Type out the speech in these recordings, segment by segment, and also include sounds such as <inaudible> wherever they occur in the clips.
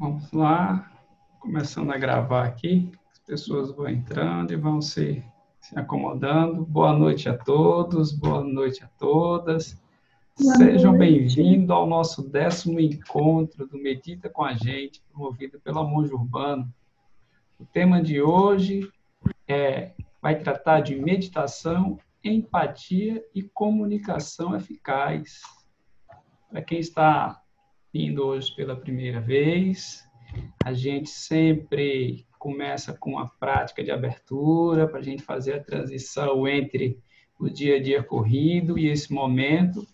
Vamos lá, começando a gravar aqui. As pessoas vão entrando e vão se, se acomodando. Boa noite a todos, boa noite a todas. Boa Sejam bem-vindos ao nosso décimo encontro do Medita com a Gente, promovido pela Monge Urbano. O tema de hoje é, vai tratar de meditação, empatia e comunicação eficaz. Para quem está vindo hoje pela primeira vez. A gente sempre começa com a prática de abertura para a gente fazer a transição entre o dia a dia corrido e esse momento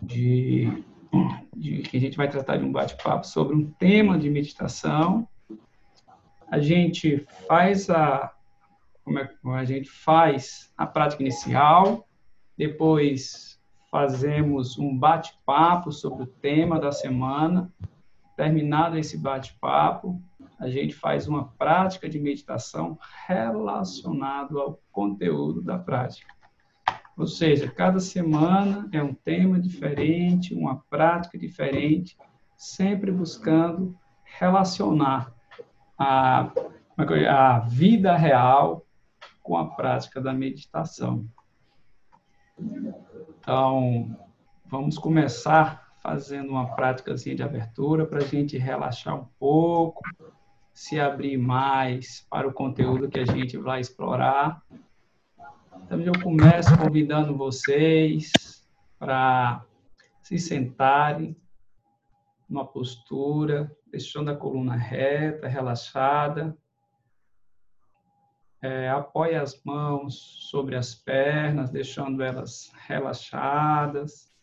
de, de que a gente vai tratar de um bate-papo sobre um tema de meditação. A gente faz a como é, a gente faz a prática inicial, depois fazemos um bate-papo sobre o tema da semana. Terminado esse bate-papo, a gente faz uma prática de meditação relacionado ao conteúdo da prática. Ou seja, cada semana é um tema diferente, uma prática diferente, sempre buscando relacionar a, é a vida real com a prática da meditação. Então, vamos começar fazendo uma prática de abertura para a gente relaxar um pouco, se abrir mais para o conteúdo que a gente vai explorar. Então, eu começo convidando vocês para se sentarem numa postura, deixando a coluna reta, relaxada, é, apoie as mãos sobre as pernas, deixando elas relaxadas.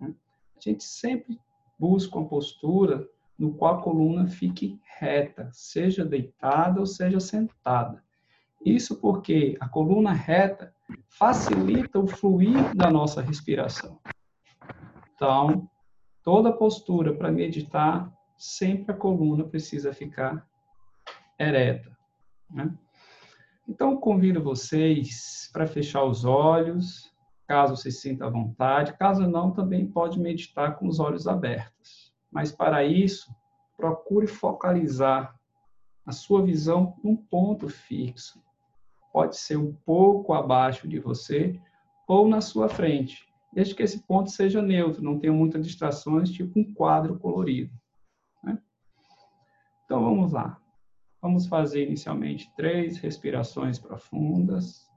Né? A gente sempre busca uma postura no qual a coluna fique reta, seja deitada ou seja sentada. Isso porque a coluna reta facilita o fluir da nossa respiração. Então, toda postura para meditar, sempre a coluna precisa ficar ereta. Né? Então, convido vocês para fechar os olhos, caso se sinta à vontade. Caso não, também pode meditar com os olhos abertos. Mas, para isso, procure focalizar a sua visão num ponto fixo. Pode ser um pouco abaixo de você ou na sua frente, desde que esse ponto seja neutro, não tenha muitas distrações, tipo um quadro colorido. Né? Então, vamos lá. Vamos fazer inicialmente três respirações profundas.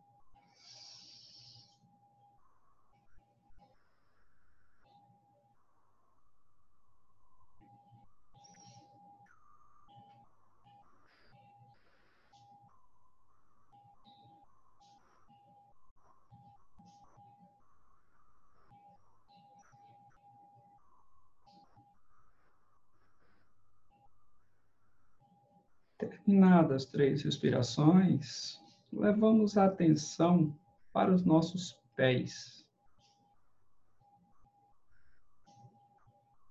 Terminadas as três respirações, levamos a atenção para os nossos pés.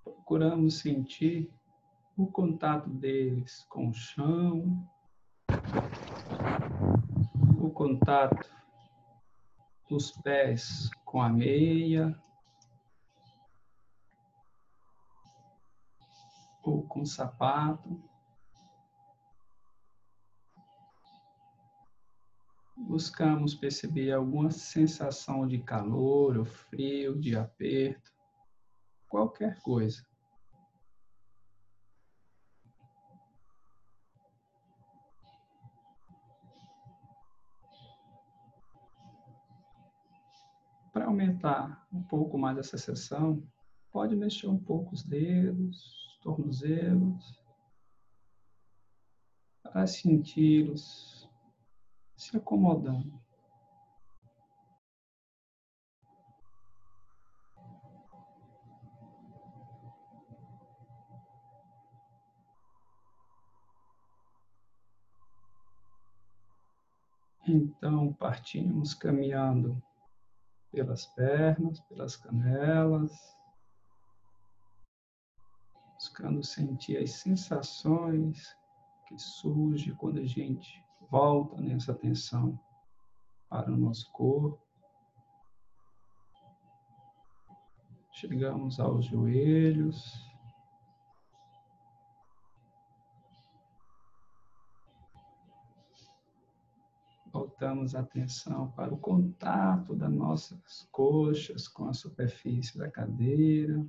Procuramos sentir o contato deles com o chão, o contato dos pés com a meia, ou com o sapato. Buscamos perceber alguma sensação de calor ou frio, de aperto, qualquer coisa. Para aumentar um pouco mais essa sessão, pode mexer um pouco os dedos, tornozelos, para senti-los se acomodando. Então, partimos caminhando pelas pernas, pelas canelas, buscando sentir as sensações que surgem quando a gente volta nessa atenção para o nosso corpo. Chegamos aos joelhos. voltamos a atenção para o contato das nossas coxas com a superfície da cadeira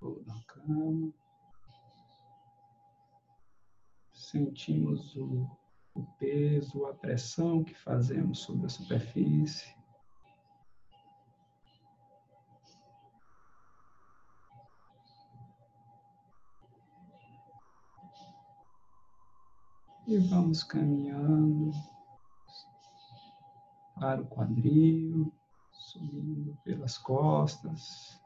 ou da cama. Sentimos o o peso, a pressão que fazemos sobre a superfície. E vamos caminhando para o quadril, subindo pelas costas.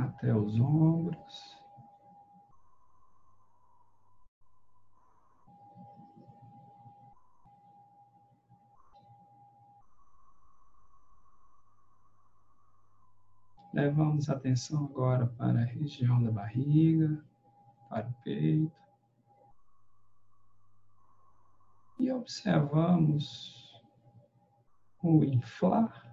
Até os ombros. Levamos a atenção agora para a região da barriga, para o peito. E observamos o inflar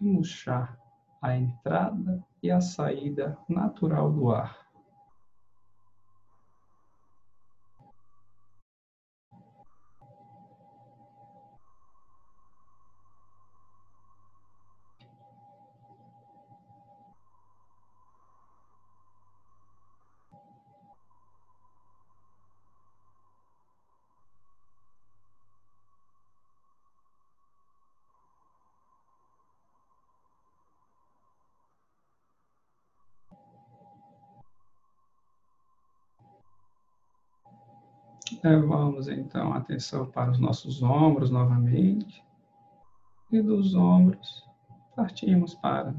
e murchar a entrada e a saída natural do ar. Levamos então a atenção para os nossos ombros novamente. E dos ombros partimos para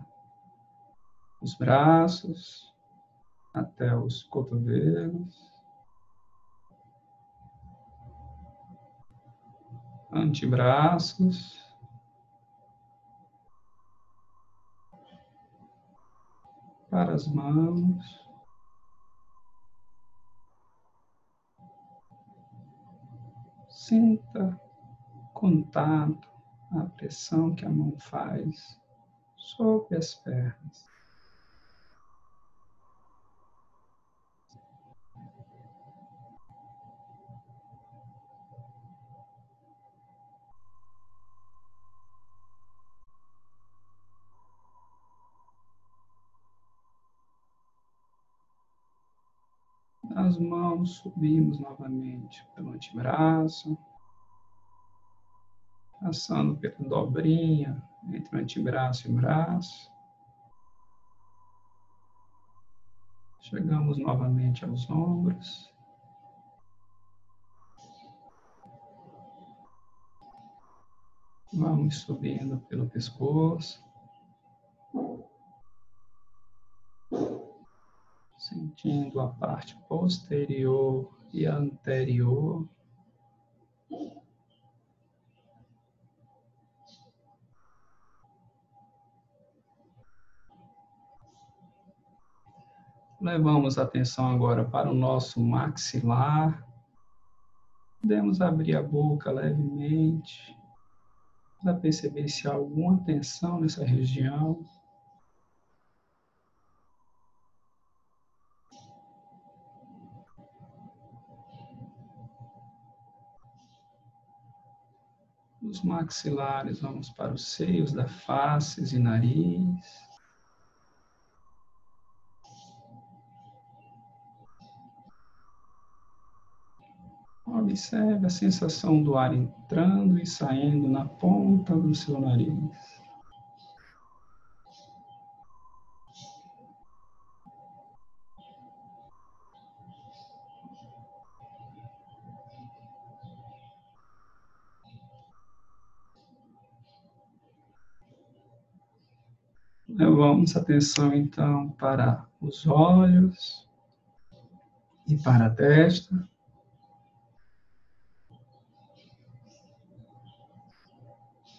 os braços, até os cotovelos, antebraços, para as mãos, Sinta contato, a pressão que a mão faz sobre as pernas. As mãos, subimos novamente pelo antebraço, passando pela dobrinha entre o antebraço e o braço. Chegamos novamente aos ombros. Vamos subindo pelo pescoço. Sentindo a parte posterior e anterior. Levamos a atenção agora para o nosso maxilar. Podemos abrir a boca levemente para perceber se há alguma tensão nessa região. Os maxilares, vamos para os seios da face e nariz. Observe a sensação do ar entrando e saindo na ponta do seu nariz. Levamos atenção então para os olhos e para a testa.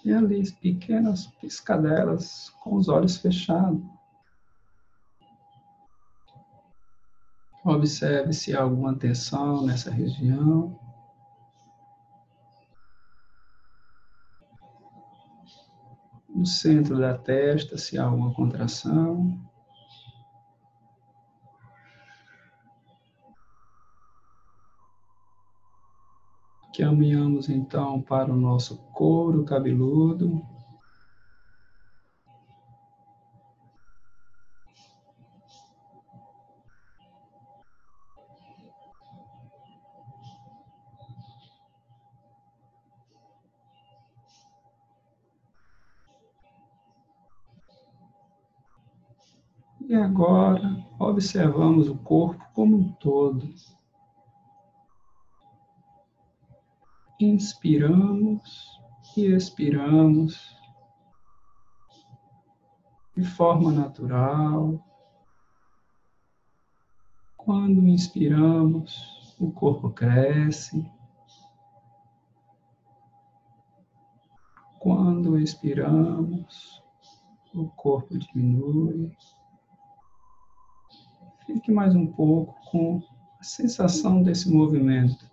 E ali pequenas piscadelas com os olhos fechados. Observe se há alguma tensão nessa região. no centro da testa, se há alguma contração. Caminhamos então para o nosso couro cabeludo. E agora observamos o corpo como um todo. Inspiramos e expiramos de forma natural. Quando inspiramos, o corpo cresce. Quando expiramos, o corpo diminui. Fique mais um pouco com a sensação desse movimento.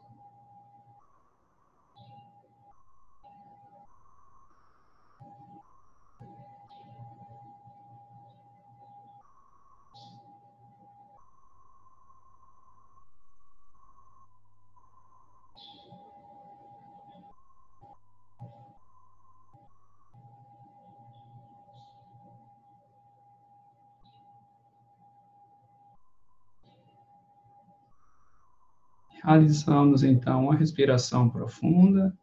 Realizamos então uma respiração profunda.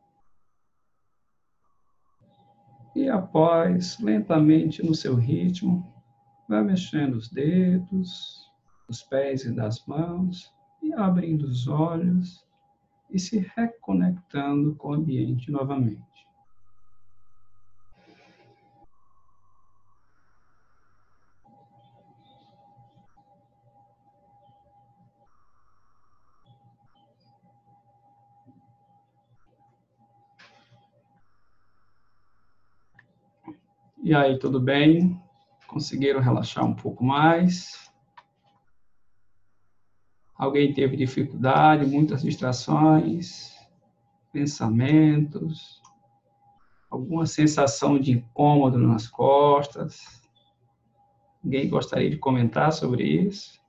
E após, lentamente no seu ritmo, vai mexendo os dedos, os pés e das mãos, e abrindo os olhos e se reconectando com o ambiente novamente. E aí, tudo bem? Conseguiram relaxar um pouco mais? Alguém teve dificuldade, muitas distrações, pensamentos, alguma sensação de incômodo nas costas? Alguém gostaria de comentar sobre isso?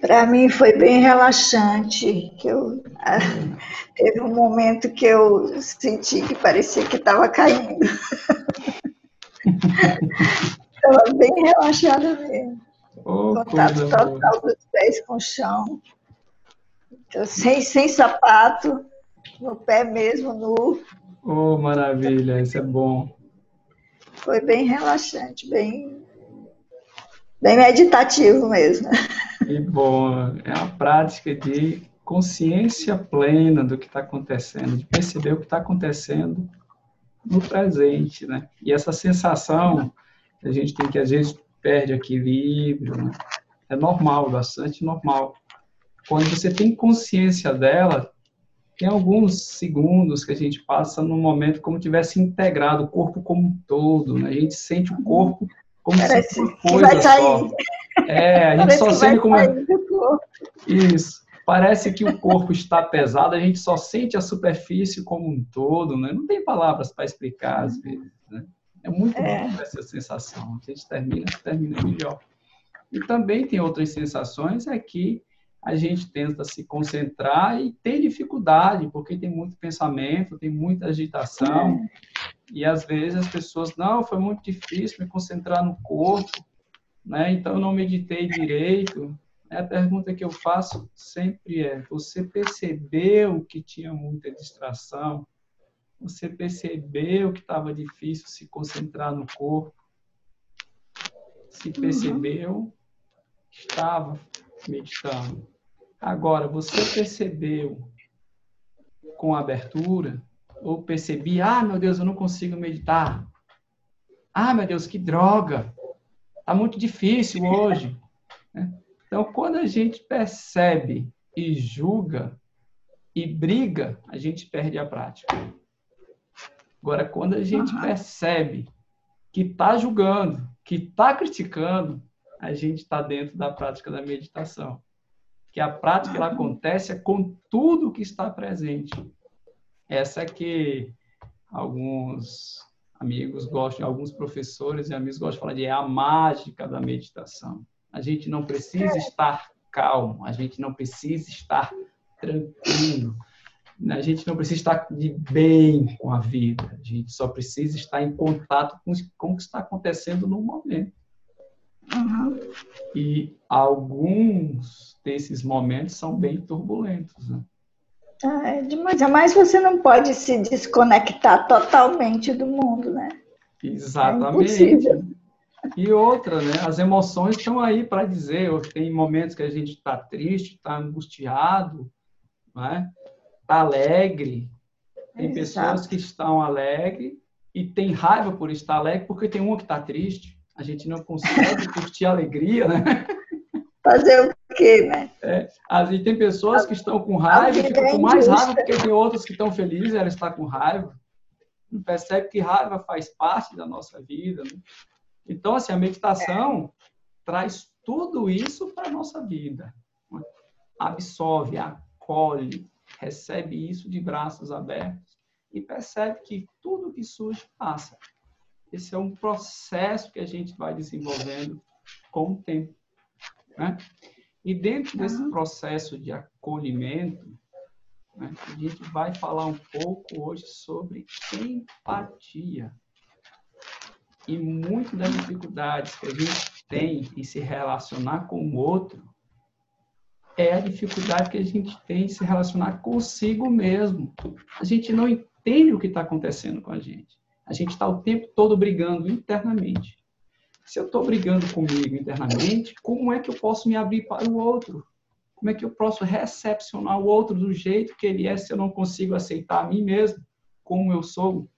Para mim foi bem relaxante, que eu teve um momento que eu senti que parecia que estava caindo. <laughs> Estava bem relaxada mesmo. Oh, Contato total dos pés com o chão. Então, sem, sem sapato, no pé mesmo, nu. Oh, maravilha, isso é bom. Foi bem relaxante, bem, bem meditativo mesmo. Que bom. É a prática de consciência plena do que está acontecendo, de perceber o que está acontecendo no presente, né? E essa sensação a gente tem que às vezes perde equilíbrio, né? é normal, bastante normal. Quando você tem consciência dela, tem alguns segundos que a gente passa no momento como tivesse integrado o corpo como um todo, né? A gente sente o corpo como Parece se fosse coisa só. É, a gente Parece só sente como. É Isso. Parece que o corpo está pesado, a gente só sente a superfície como um todo, né? Não tem palavras para explicar às vezes, né? É muito é. bom essa sensação. A gente termina, termina melhor. E também tem outras sensações, é que a gente tenta se concentrar e tem dificuldade, porque tem muito pensamento, tem muita agitação, é. E às vezes as pessoas, não, foi muito difícil me concentrar no corpo, né? Então eu não meditei direito. A pergunta que eu faço sempre é: você percebeu que tinha muita distração? Você percebeu que estava difícil se concentrar no corpo? Se percebeu que estava meditando. Agora, você percebeu com abertura ou percebi, ah, meu Deus, eu não consigo meditar. Ah, meu Deus, que droga. Está muito difícil hoje. Né? Então, quando a gente percebe e julga e briga, a gente perde a prática. Agora, quando a gente percebe que está julgando, que está criticando, a gente está dentro da prática da meditação. Que a prática ela acontece com tudo que está presente. Essa é que alguns amigos gostam, alguns professores e amigos gostam de falar de é a mágica da meditação. A gente não precisa estar calmo, a gente não precisa estar tranquilo, a gente não precisa estar de bem com a vida, a gente só precisa estar em contato com, com o que está acontecendo no momento. Uhum. E alguns desses momentos são bem turbulentos. Né? Ah, é demais. Mas você não pode se desconectar totalmente do mundo, né? Exatamente. É e outra, né? As emoções estão aí para dizer. Tem momentos que a gente está triste, está angustiado, né? Está alegre. Tem pessoas que estão alegres e tem raiva por estar alegre porque tem uma que está triste. A gente não consegue <laughs> curtir a alegria, né? Fazer o quê, né? É, e tem pessoas que estão com raiva e ficam com mais raiva porque tem outras que estão felizes, ela está com raiva. Percebe que raiva faz parte da nossa vida. Né? Então, assim, a meditação é. traz tudo isso para a nossa vida. Absorve, acolhe, recebe isso de braços abertos e percebe que tudo que surge passa. Esse é um processo que a gente vai desenvolvendo com o tempo. Né? E dentro desse processo de acolhimento, né, a gente vai falar um pouco hoje sobre empatia. E muito das dificuldades que a gente tem em se relacionar com o outro é a dificuldade que a gente tem em se relacionar consigo mesmo. A gente não entende o que está acontecendo com a gente. A gente está o tempo todo brigando internamente. Se eu estou brigando comigo internamente, como é que eu posso me abrir para o outro? Como é que eu posso recepcionar o outro do jeito que ele é se eu não consigo aceitar a mim mesmo como eu sou?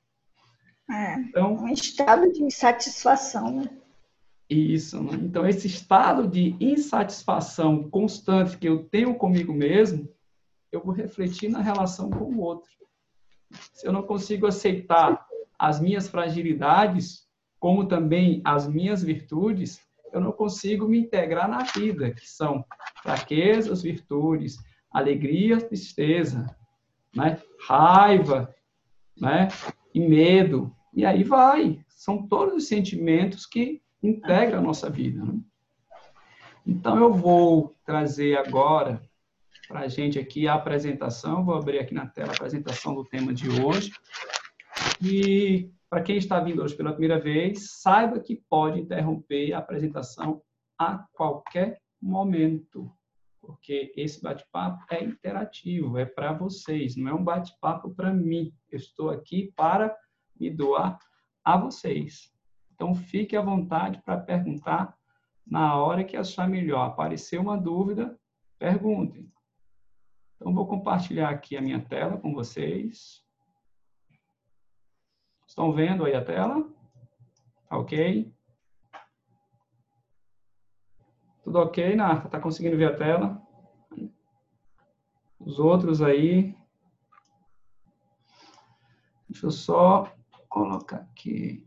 É, então, um estado de insatisfação, né? Isso, né? Então, esse estado de insatisfação constante que eu tenho comigo mesmo, eu vou refletir na relação com o outro. Se eu não consigo aceitar as minhas fragilidades, como também as minhas virtudes, eu não consigo me integrar na vida, que são fraquezas, virtudes, alegria, tristeza, né? raiva, né? e medo. E aí vai. São todos os sentimentos que integram a nossa vida. Né? Então, eu vou trazer agora para a gente aqui a apresentação. Vou abrir aqui na tela a apresentação do tema de hoje. E para quem está vindo hoje pela primeira vez, saiba que pode interromper a apresentação a qualquer momento, porque esse bate-papo é interativo, é para vocês, não é um bate-papo para mim. Eu estou aqui para me doar a vocês. Então, fique à vontade para perguntar na hora que achar melhor. Aparecer uma dúvida, perguntem. Então, vou compartilhar aqui a minha tela com vocês. Estão vendo aí a tela? Tá ok? Tudo ok, Narta? Tá conseguindo ver a tela? Os outros aí. Deixa eu só colocar aqui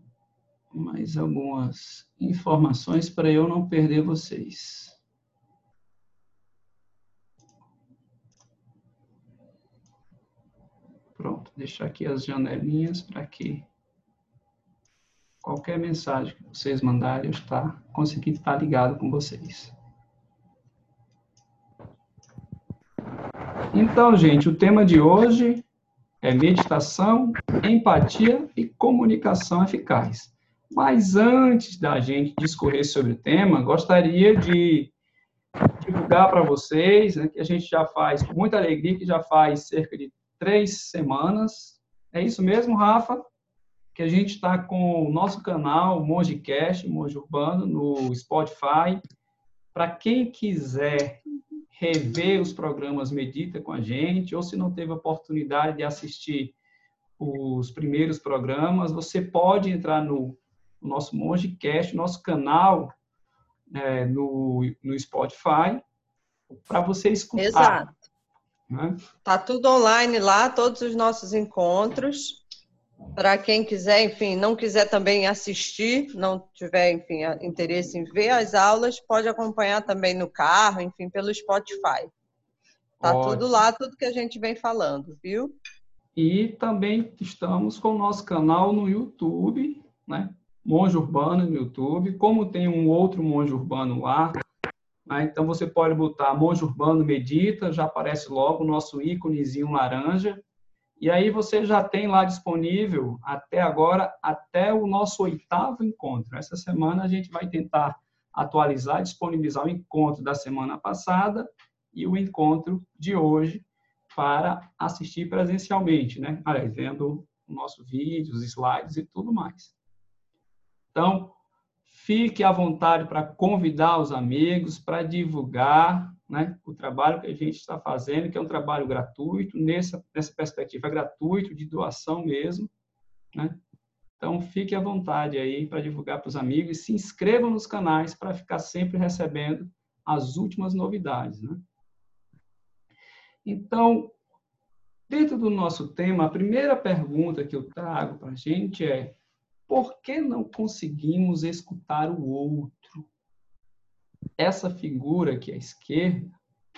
mais algumas informações para eu não perder vocês. Pronto, deixar aqui as janelinhas para que qualquer mensagem que vocês mandarem, eu estar, conseguir estar ligado com vocês. Então, gente, o tema de hoje é meditação, empatia e comunicação eficaz. Mas antes da gente discorrer sobre o tema, gostaria de divulgar para vocês né, que a gente já faz, com muita alegria, que já faz cerca de três semanas. É isso mesmo, Rafa? Que a gente está com o nosso canal Mongecast, Monge Urbano, no Spotify. Para quem quiser rever os programas Medita com a gente, ou se não teve oportunidade de assistir os primeiros programas, você pode entrar no, no nosso Mongecast, nosso canal é, no, no Spotify, para você escutar. Exato. Né? Tá tudo online lá, todos os nossos encontros. Para quem quiser, enfim, não quiser também assistir, não tiver, enfim, interesse em ver as aulas, pode acompanhar também no carro, enfim, pelo Spotify. Tá Ótimo. tudo lá, tudo que a gente vem falando, viu? E também estamos com o nosso canal no YouTube, né? Monge Urbano no YouTube. Como tem um outro monge urbano lá, Né? Então, você pode botar monge urbano medita, já aparece logo o nosso íconezinho laranja. E aí você já tem lá disponível, até agora, até o nosso oitavo encontro. Essa semana a gente vai tentar atualizar, disponibilizar o encontro da semana passada e o encontro de hoje para assistir presencialmente, né? Aliás, vendo o nosso vídeo, os slides e tudo mais. Então, fique à vontade para convidar os amigos, para divulgar né, o trabalho que a gente está fazendo, que é um trabalho gratuito, nessa, nessa perspectiva, é gratuito, de doação mesmo. Né? Então, fique à vontade aí para divulgar para os amigos e se inscrevam nos canais para ficar sempre recebendo as últimas novidades. Né? Então, dentro do nosso tema, a primeira pergunta que eu trago para a gente é por que não conseguimos escutar o outro? Essa figura aqui à esquerda,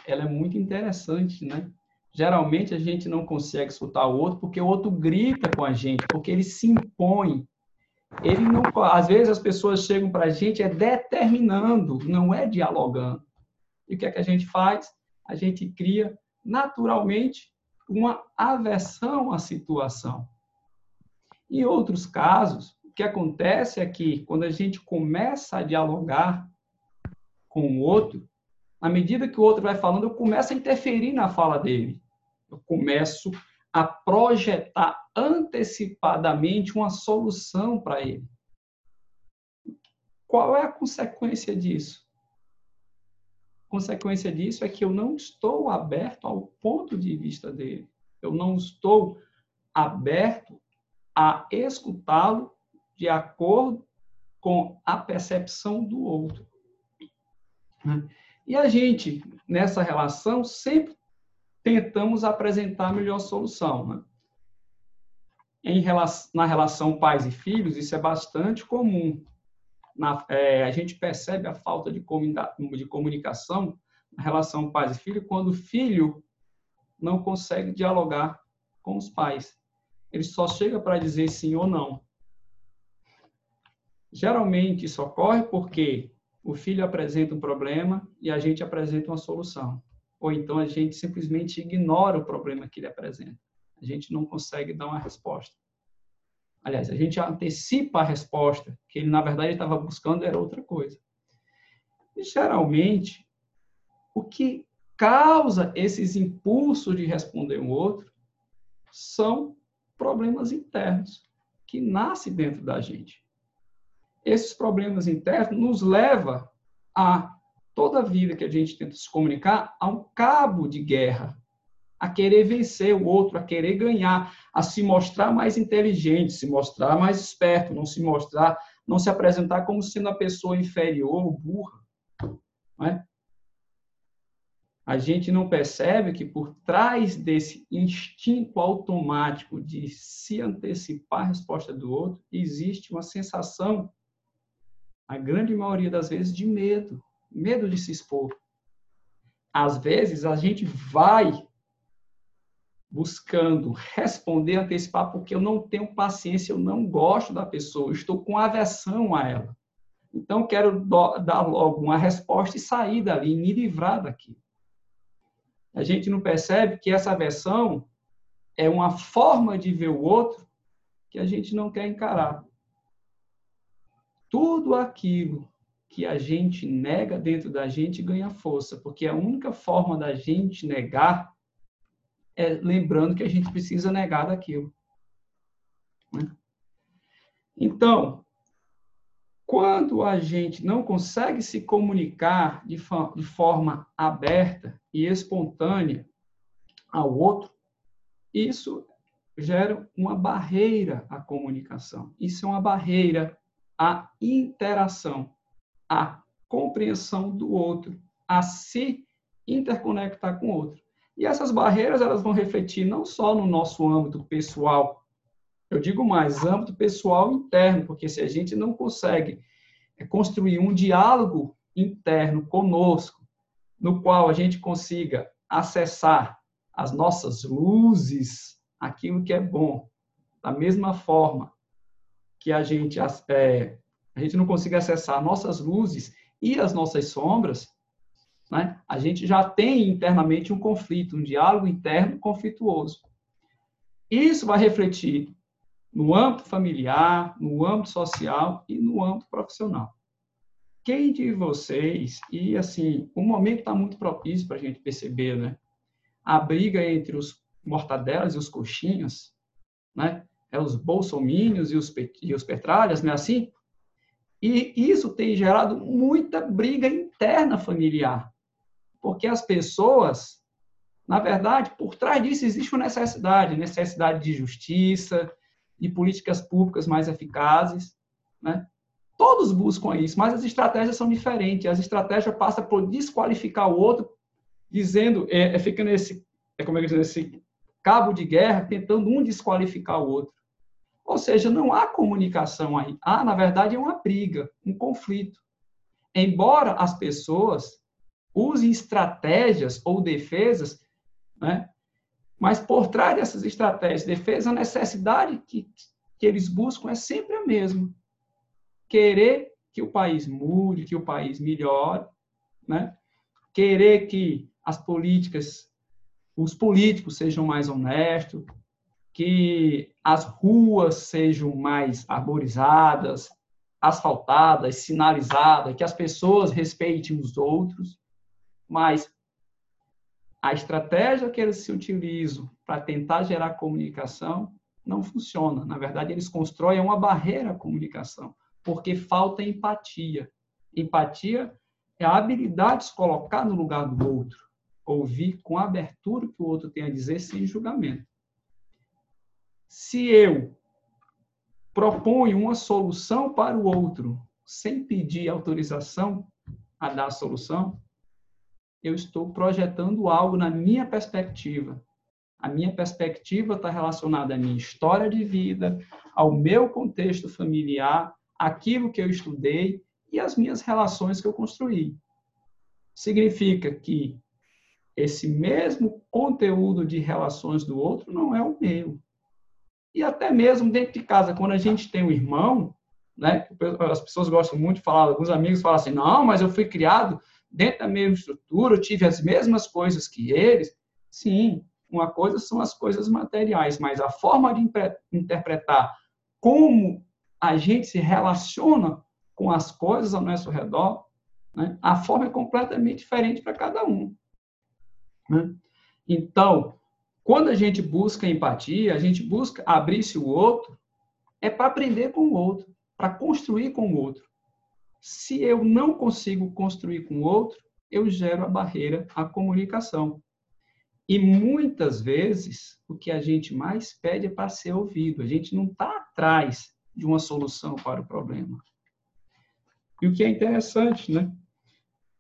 ela é muito interessante, né? Geralmente a gente não consegue escutar o outro porque o outro grita com a gente, porque ele se impõe. Ele não, às vezes as pessoas chegam para a gente é determinando, não é dialogando. E o que é que a gente faz? A gente cria naturalmente uma aversão à situação. Em outros casos, o que acontece é que quando a gente começa a dialogar com o outro, à medida que o outro vai falando, eu começo a interferir na fala dele. Eu começo a projetar antecipadamente uma solução para ele. Qual é a consequência disso? consequência disso é que eu não estou aberto ao ponto de vista dele. Eu não estou aberto a escutá-lo de acordo com a percepção do outro. Né? E a gente, nessa relação, sempre tentamos apresentar a melhor solução. Né? Em relação, na relação pais e filhos, isso é bastante comum na, é, a gente percebe a falta de, de comunicação na relação pais e filho quando o filho não consegue dialogar com os pais. Ele só chega para dizer sim ou não. Geralmente isso ocorre porque o filho apresenta um problema e a gente apresenta uma solução. Ou então a gente simplesmente ignora o problema que ele apresenta. A gente não consegue dar uma resposta. Aliás, a gente antecipa a resposta, que ele, na verdade, estava buscando era outra coisa. E, geralmente, o que causa esses impulsos de responder um outro são problemas internos que nascem dentro da gente. Esses problemas internos nos levam a toda a vida que a gente tenta se comunicar a um cabo de guerra a querer vencer o outro, a querer ganhar, a se mostrar mais inteligente, se mostrar mais esperto, não se mostrar, não se apresentar como sendo a pessoa inferior ou burra. Não é? A gente não percebe que por trás desse instinto automático de se antecipar a resposta do outro, existe uma sensação, a grande maioria das vezes, de medo, medo de se expor. Às vezes, a gente vai buscando responder, antecipar, porque eu não tenho paciência, eu não gosto da pessoa, estou com aversão a ela. Então, quero dar logo uma resposta e sair dali, me livrar daqui. A gente não percebe que essa aversão é uma forma de ver o outro que a gente não quer encarar. Tudo aquilo que a gente nega dentro da gente ganha força, porque a única forma da gente negar é, lembrando que a gente precisa negar daquilo. Né? Então, quando a gente não consegue se comunicar de, forma aberta e espontânea ao outro, isso gera uma barreira à comunicação. Isso é uma barreira à interação, à compreensão do outro, a se interconectar com o outro. E essas barreiras elas vão refletir não só no nosso âmbito pessoal, eu digo mais, âmbito pessoal interno, porque se a gente não consegue é, construir um diálogo interno conosco, no qual a gente consiga acessar as nossas luzes, aquilo que é bom, da mesma forma que a gente, é, a gente não consiga acessar nossas luzes e as nossas sombras, né, a gente já tem internamente um conflito, um diálogo interno conflituoso. Isso vai refletir no âmbito familiar, no âmbito social e no âmbito profissional. Quem de vocês, e assim, o momento está muito propício para a gente perceber, né? A briga entre os mortadelas e os coxinhas, né? É os bolsomínios e os, e os petralhas, não é assim? E isso tem gerado muita briga interna familiar, porque as pessoas, na verdade, por trás disso existe uma necessidade, necessidade de justiça, de políticas públicas mais eficazes, né? Todos buscam isso, mas as estratégias são diferentes. As estratégias passam por desqualificar o outro, dizendo, é, é fica nesse, é como é que diz, nesse cabo de guerra, tentando um desqualificar o outro. Ou seja, não há comunicação aí. Há, na verdade, uma briga, um conflito. Embora as pessoas usem estratégias ou defesas, né, mas por trás dessas estratégias de defesa, a necessidade que, que eles buscam é sempre a mesma. Querer que o país mude, que o país melhore, né? querer que as políticas, os políticos sejam mais honestos, que as ruas sejam mais arborizadas, asfaltadas, sinalizadas, que as pessoas respeitem os outros, mas a estratégia que eles se utilizam para tentar gerar comunicação não funciona. Na verdade, eles constroem uma barreira à comunicação, porque falta empatia. Empatia é a habilidade de se colocar no lugar do outro, ouvir com abertura o que o outro tem a dizer sem julgamento. Se eu proponho uma solução para o outro sem pedir autorização a dar a solução, eu estou projetando algo na minha perspectiva. A minha perspectiva está relacionada à minha história de vida, ao meu contexto familiar, aquilo que eu estudei e as minhas relações que eu construí. Significa que esse mesmo conteúdo de relações do outro não é o meu. E até mesmo dentro de casa, quando a gente tem um irmão, né, as pessoas gostam muito de falar, alguns amigos falam assim: não, mas eu fui criado dentro da mesma estrutura, eu tive as mesmas coisas que eles. Sim, uma coisa são as coisas materiais, mas a forma de interpretar como a gente se relaciona com as coisas ao nosso redor, né, a forma é completamente diferente para cada um. Né? Então, quando a gente busca empatia, a gente busca abrir-se o outro, é para aprender com o outro, para construir com o outro. Se eu não consigo construir com o outro, eu gero a barreira à comunicação. E muitas vezes o que a gente mais pede é para ser ouvido. A gente não está atrás de uma solução para o problema. E o que é interessante, né?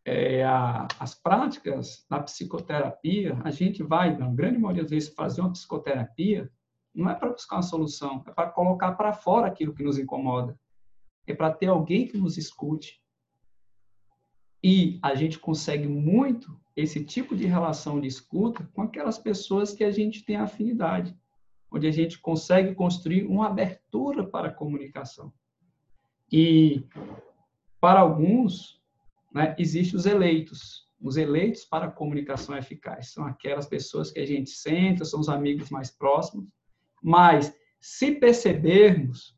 É a, as práticas da psicoterapia, a gente vai, na grande maioria das vezes, fazer uma psicoterapia, não é para buscar uma solução, é para colocar para fora aquilo que nos incomoda é para ter alguém que nos escute. E a gente consegue muito esse tipo de relação de escuta com aquelas pessoas que a gente tem afinidade, onde a gente consegue construir uma abertura para a comunicação. E para alguns, né, existem os eleitos. Os eleitos para comunicação eficaz são aquelas pessoas que a gente senta, são os amigos mais próximos, mas se percebermos,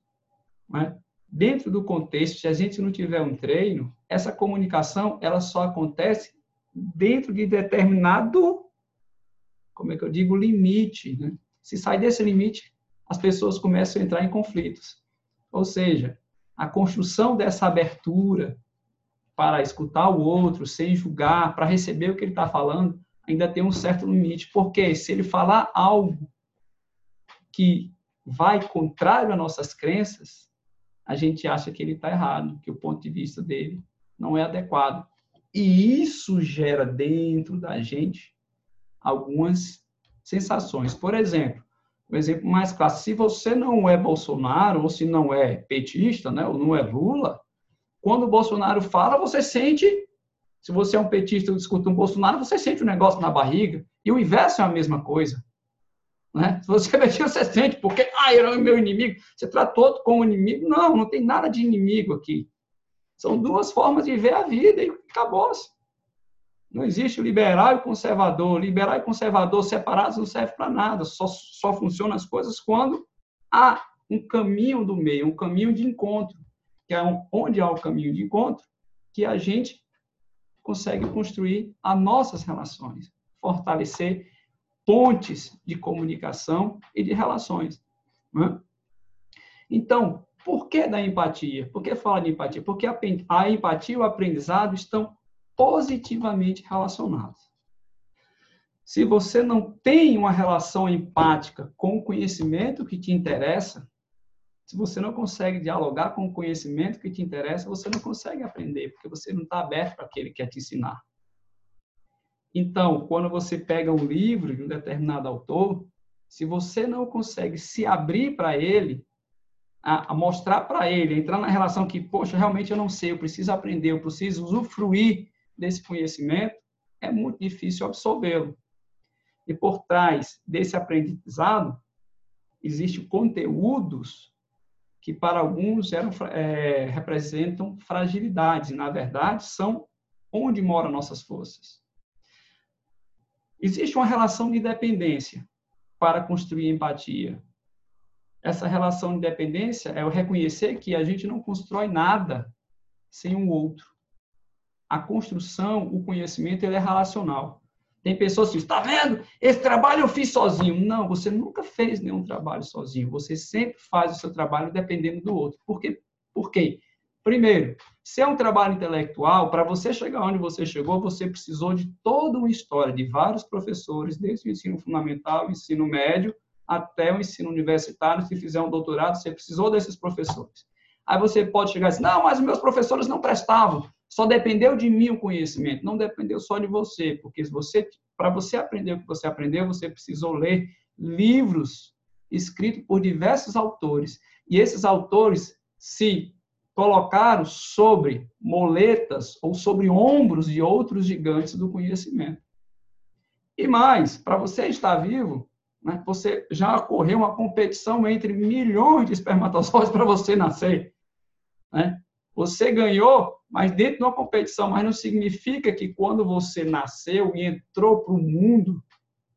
né, dentro do contexto, se a gente não tiver um treino, essa comunicação ela só acontece dentro de determinado, como é que eu digo, limite. Né? Se sai desse limite, as pessoas começam a entrar em conflitos. Ou seja, a construção dessa abertura para escutar o outro, sem julgar, para receber o que ele está falando, ainda tem um certo limite. Porque se ele falar algo que vai contrário às nossas crenças, a gente acha que ele está errado, que o ponto de vista dele não é adequado. E isso gera dentro da gente algumas sensações. Por exemplo, um exemplo mais clássico, se você não é Bolsonaro, ou se não é petista, né, ou não é Lula, quando o Bolsonaro fala, você sente, se você é um petista e escuta um Bolsonaro, você sente o um negócio na barriga, e o inverso é a mesma coisa. Né? <laughs> Se você metia, você sente, porque ah, ele é o meu inimigo. Você tratou como inimigo. Não, não tem nada de inimigo aqui. São duas formas de ver a vida e acabou-se. Não existe liberal e conservador. Liberal e conservador separados não serve para nada. Só, só funcionam as coisas quando há um caminho do meio, um caminho de encontro, que é onde há o caminho de encontro, que a gente consegue construir as nossas relações, fortalecer pontes de comunicação e de relações. Né? Então, por que da empatia? Por que fala de empatia? Porque a empatia e o aprendizado estão positivamente relacionados. Se você não tem uma relação empática com o conhecimento que te interessa, se você não consegue dialogar com o conhecimento que te interessa, você não consegue aprender, porque você não está aberto para aquele que quer te ensinar. Então, quando você pega um livro de um determinado autor, se você não consegue se abrir para ele, a, a mostrar para ele, entrar na relação que, poxa, realmente eu não sei, eu preciso aprender, eu preciso usufruir desse conhecimento, é muito difícil absorvê-lo. E por trás desse aprendizado, existem conteúdos que para alguns eram, é, representam fragilidades, na verdade são onde moram nossas forças. Existe uma relação de dependência para construir empatia. Essa relação de dependência é o reconhecer que a gente não constrói nada sem o um outro a construção, o conhecimento, ele é relacional. Tem pessoas que está vendo? Esse trabalho eu fiz sozinho. Não, você nunca fez nenhum trabalho sozinho. Você sempre faz o seu trabalho dependendo do outro. Por quê? Por quê? Primeiro, se é um trabalho intelectual, para você chegar onde você chegou, você precisou de toda uma história de vários professores, desde o ensino fundamental, o ensino médio, até o ensino universitário. Se fizer um doutorado, você precisou desses professores. Aí você pode chegar e dizer, não, mas meus professores não prestavam. Só dependeu de mim o conhecimento, não dependeu só de você, porque você, para você aprender o que você aprendeu, você precisou ler livros escritos por diversos autores. E esses autores se colocaram sobre moletas ou sobre ombros de outros gigantes do conhecimento. E mais, para você estar vivo, né, você já ocorreu uma competição entre milhões de espermatozoides para você nascer. Né? Você ganhou, mas dentro de uma competição, mas não significa que quando você nasceu e entrou para o mundo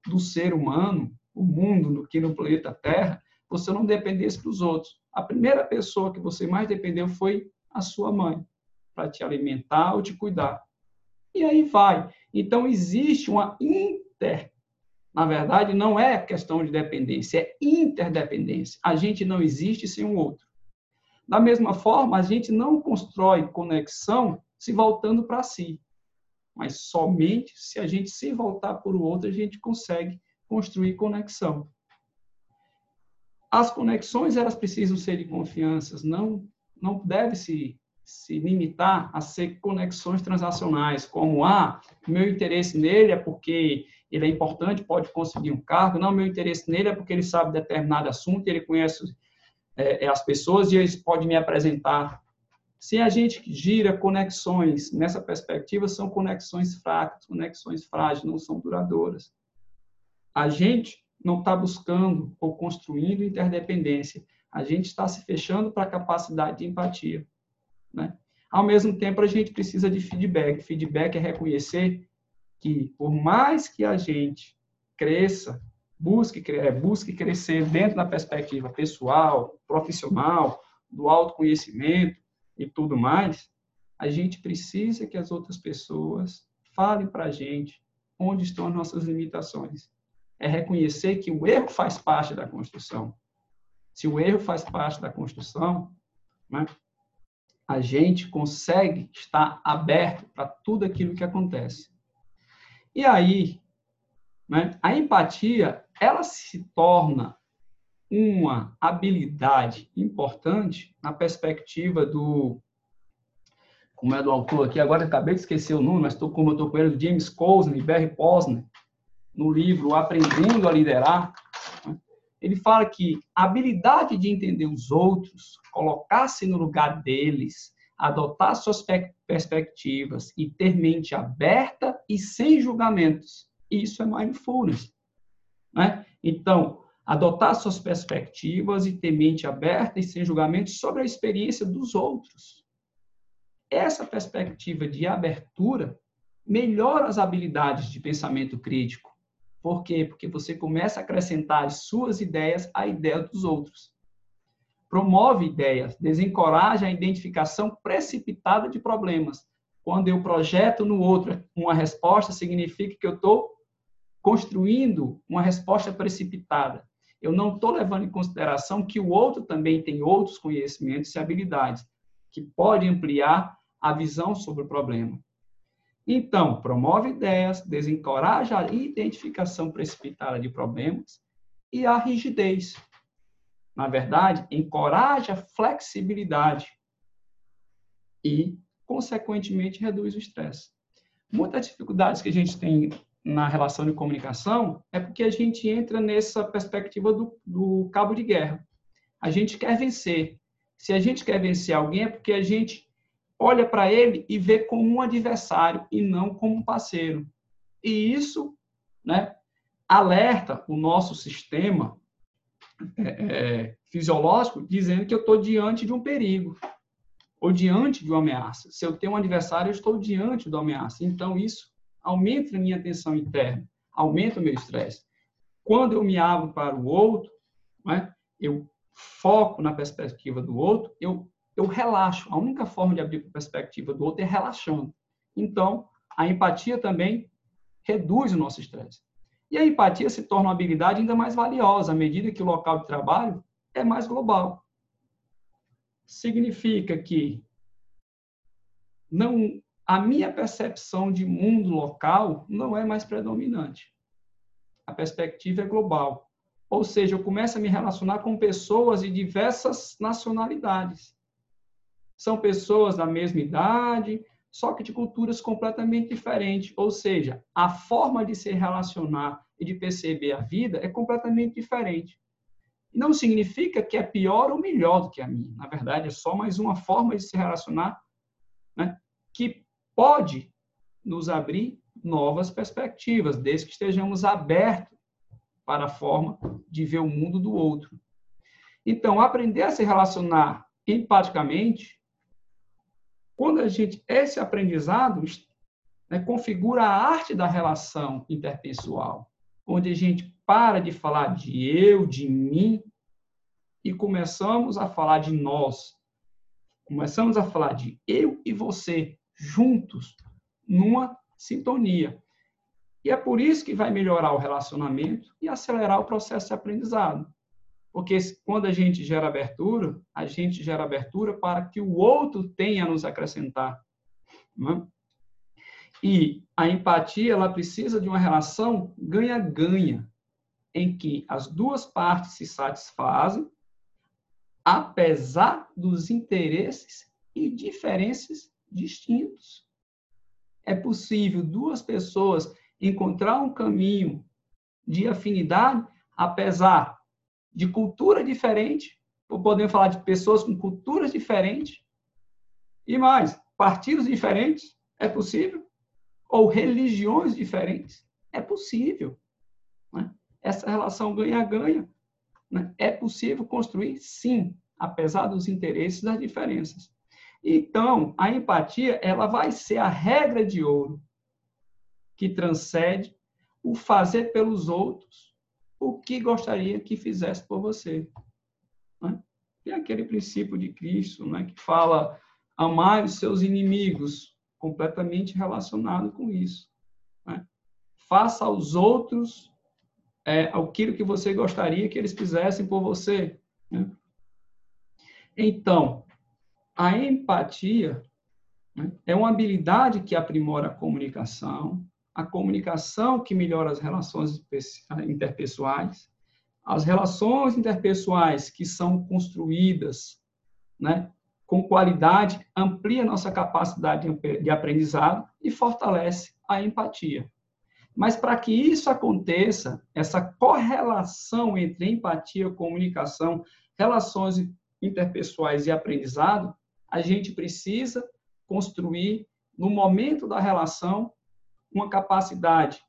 do ser humano, o mundo do que no planeta Terra, você não dependesse dos outros. A primeira pessoa que você mais dependeu foi a sua mãe, para te alimentar ou te cuidar. E aí vai. Então existe uma inter. Na verdade, não é questão de dependência, é interdependência. A gente não existe sem o outro. Da mesma forma, a gente não constrói conexão se voltando para si, mas somente se a gente se voltar para o outro, a gente consegue construir conexão. As conexões, elas precisam ser de confiança, não, não deve se, se limitar a ser conexões transacionais, como, ah, meu interesse nele é porque ele é importante, pode conseguir um cargo, não, meu interesse nele é porque ele sabe determinado assunto, ele conhece é, é, as pessoas e eles podem me apresentar. Se a gente gira conexões nessa perspectiva, são conexões fracas, conexões frágeis, não são duradouras. A gente não está buscando ou construindo interdependência. A gente está se fechando para a capacidade de empatia. Né? Ao mesmo tempo, a gente precisa de feedback. Feedback é reconhecer que, por mais que a gente cresça busque, é, busque crescer dentro da perspectiva pessoal, profissional, do autoconhecimento e tudo mais, a gente precisa que as outras pessoas falem para a gente onde estão as nossas limitações. É reconhecer que o erro faz parte da construção. Se o erro faz parte da construção, né, a gente consegue estar aberto para tudo aquilo que acontece. E aí, né, a empatia ela se torna uma habilidade importante na perspectiva do como é do autor aqui, agora acabei de esquecer o nome, mas estou como eu estou com ele, do James Cousins e Barry Posner, no livro Aprendendo a Liderar, né? ele fala que a habilidade de entender os outros, colocar-se no lugar deles, adotar suas perspectivas e ter mente aberta e sem julgamentos, isso é mindfulness. Né? Então, adotar suas perspectivas e ter mente aberta e sem julgamento sobre a experiência dos outros. Essa perspectiva de abertura melhora as habilidades de pensamento crítico. Por quê? Porque você começa a acrescentar as suas ideias à ideia dos outros. Promove ideias, desencoraja a identificação precipitada de problemas. Quando eu projeto no outro uma resposta, significa que eu estou construindo uma resposta precipitada. Eu não estou levando em consideração que o outro também tem outros conhecimentos e habilidades que podem ampliar a visão sobre o problema. Então, promove ideias, desencoraja a identificação precipitada de problemas e a rigidez. Na verdade, encoraja a flexibilidade e, consequentemente, reduz o estresse. Muitas dificuldades que a gente tem na relação de comunicação é porque a gente entra nessa perspectiva do, do cabo de guerra. A gente quer vencer. Se a gente quer vencer alguém é porque a gente olha para ele e vê como um adversário e não como um parceiro. E isso né, alerta o nosso sistema é, é, fisiológico dizendo que eu estou diante de um perigo ou diante de uma ameaça. Se eu tenho um adversário, eu estou diante uma ameaça. Então, isso aumenta a minha tensão interna, aumenta o meu estresse. Quando eu me abro para o outro, né, eu foco na perspectiva do outro, eu, eu relaxo. A única forma de abrir para a perspectiva do outro é relaxando. Então, a empatia também reduz o nosso estresse. E a empatia se torna uma habilidade ainda mais valiosa à medida que o local de trabalho é mais global. Significa que não a minha percepção de mundo local não é mais predominante. A perspectiva é global. Ou seja, eu começo a me relacionar com pessoas de diversas nacionalidades. São pessoas da mesma idade, só que de culturas completamente diferentes. Ou seja, a forma de se relacionar e de perceber a vida é completamente diferente. Não significa que é pior ou melhor do que a minha. Na verdade, é só mais uma forma de se relacionar né, que pode nos abrir novas perspectivas, desde que estejamos abertos para a forma de ver o mundo do outro. Então, aprender a se relacionar empaticamente, quando a gente esse aprendizado né, configura a arte da relação interpessoal, onde a gente para de falar de eu, de mim e começamos a falar de nós. Começamos a falar de eu e você, juntos, numa sintonia. E é por isso que vai melhorar o relacionamento e acelerar o processo de aprendizado. Porque quando a gente gera abertura, a gente gera abertura para que o outro tenha a nos acrescentar. Né? E a empatia, ela precisa de uma relação ganha-ganha, em que as duas partes se satisfazem, apesar dos interesses e diferenças distintos. É possível duas pessoas encontrar um caminho de afinidade, apesar de cultura diferente, ou podemos falar de pessoas com culturas diferentes, e mais, partidos diferentes, é possível? Ou religiões diferentes, é possível. Né? Essa relação ganha-ganha né? é possível construir, sim, apesar dos interesses das diferenças. Então, a empatia, ela vai ser a regra de ouro que transcende o fazer pelos outros o que gostaria que fizesse por você. Né? E aquele princípio de Cristo, né, que fala amar os seus inimigos, completamente relacionado com isso. Né? Faça aos outros é, aquilo que você gostaria que eles fizessem por você. Né? Então, a empatia né, é uma habilidade que aprimora a comunicação, a comunicação que melhora as relações interpessoais, as relações interpessoais que são construídas né, com qualidade amplia nossa capacidade de aprendizado e fortalece a empatia. Mas para que isso aconteça, essa correlação entre empatia, comunicação, relações interpessoais e aprendizado, a gente precisa construir, no momento da relação, uma capacidade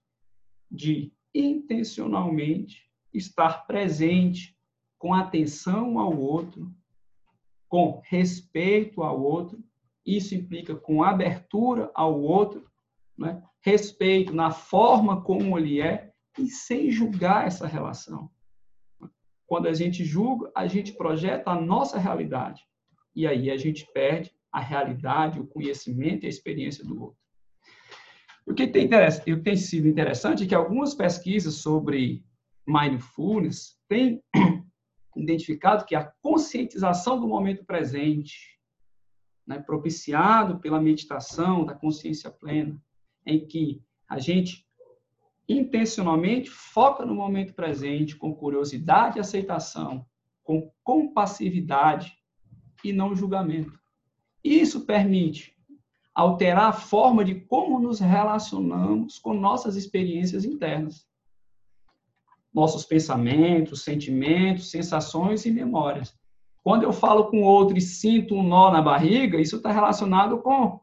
de intencionalmente estar presente, com atenção ao outro, com respeito ao outro. Isso implica com abertura ao outro, né? respeito na forma como ele é e sem julgar essa relação. Quando a gente julga, a gente projeta a nossa realidade. E aí a gente perde a realidade, o conhecimento e a experiência do outro. O que tem, o que tem sido interessante é que algumas pesquisas sobre mindfulness têm <clears throat> identificado que a conscientização do momento presente, né, propiciado pela meditação da consciência plena, em que a gente intencionalmente foca no momento presente com curiosidade e aceitação, com compassividade e não julgamento. Isso permite alterar a forma de como nos relacionamos com nossas experiências internas. Nossos pensamentos, sentimentos, sensações e memórias. Quando eu falo com outro e sinto um nó na barriga, isso está relacionado com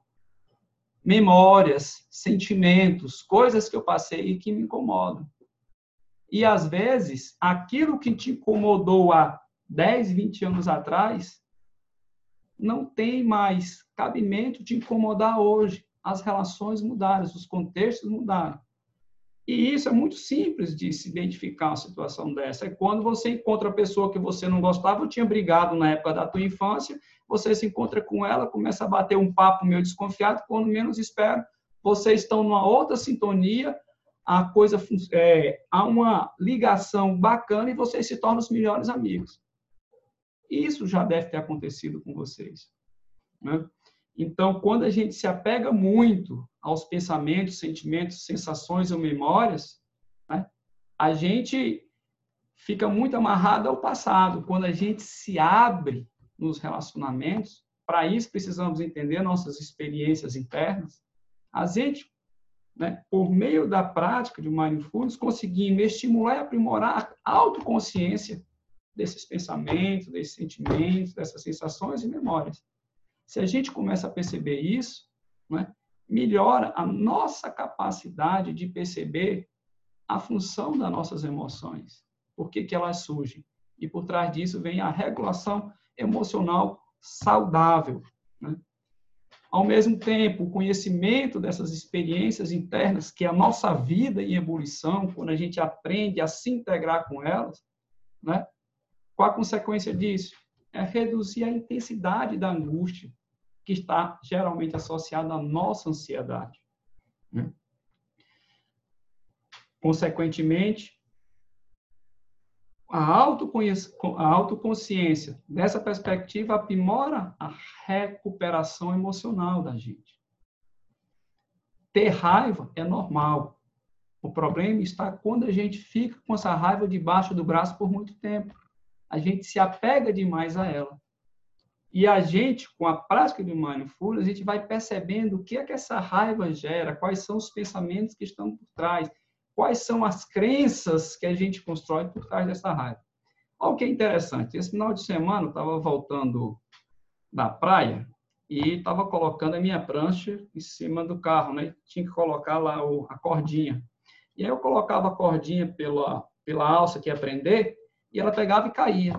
memórias, sentimentos, coisas que eu passei e que me incomodam. E às vezes, aquilo que te incomodou há 10, 20 anos atrás, não tem mais cabimento de incomodar hoje. As relações mudaram, os contextos mudaram. E isso é muito simples de se identificar uma situação dessa. É quando você encontra a pessoa que você não gostava, ou tinha brigado na época da tua infância, você se encontra com ela, começa a bater um papo meio desconfiado, quando menos espera, vocês estão numa outra sintonia, a coisa é, há uma ligação bacana e vocês se tornam os melhores amigos. Isso já deve ter acontecido com vocês. Né? Então, quando a gente se apega muito aos pensamentos, sentimentos, sensações ou memórias, né, a gente fica muito amarrado ao passado. Quando a gente se abre nos relacionamentos, para isso precisamos entender nossas experiências internas. A gente, né, por meio da prática de mindfulness, conseguimos estimular e aprimorar a autoconsciência desses pensamentos, desses sentimentos, dessas sensações e memórias. Se a gente começa a perceber isso, né, melhora a nossa capacidade de perceber a função das nossas emoções, por que, que elas surgem. E por trás disso vem a regulação emocional saudável. Né? Ao mesmo tempo, o conhecimento dessas experiências internas, que é a nossa vida em ebulição, quando a gente aprende a se integrar com elas, né? Qual a consequência disso? É reduzir a intensidade da angústia, que está geralmente associada à nossa ansiedade. Né? Consequentemente, a, a autoconsciência dessa perspectiva aprimora a recuperação emocional da gente. Ter raiva é normal. O problema está quando a gente fica com essa raiva debaixo do braço por muito tempo. A gente se apega demais a ela. E a gente, com a prática de mindfulness, a gente vai percebendo o que é que essa raiva gera, quais são os pensamentos que estão por trás, quais são as crenças que a gente constrói por trás dessa raiva. Olha o que é interessante. Esse final de semana eu estava voltando da praia e estava colocando a minha prancha em cima do carro, né? Tinha que colocar lá a cordinha. E aí eu colocava a cordinha pela, pela alça que ia prender e ela pegava e caía.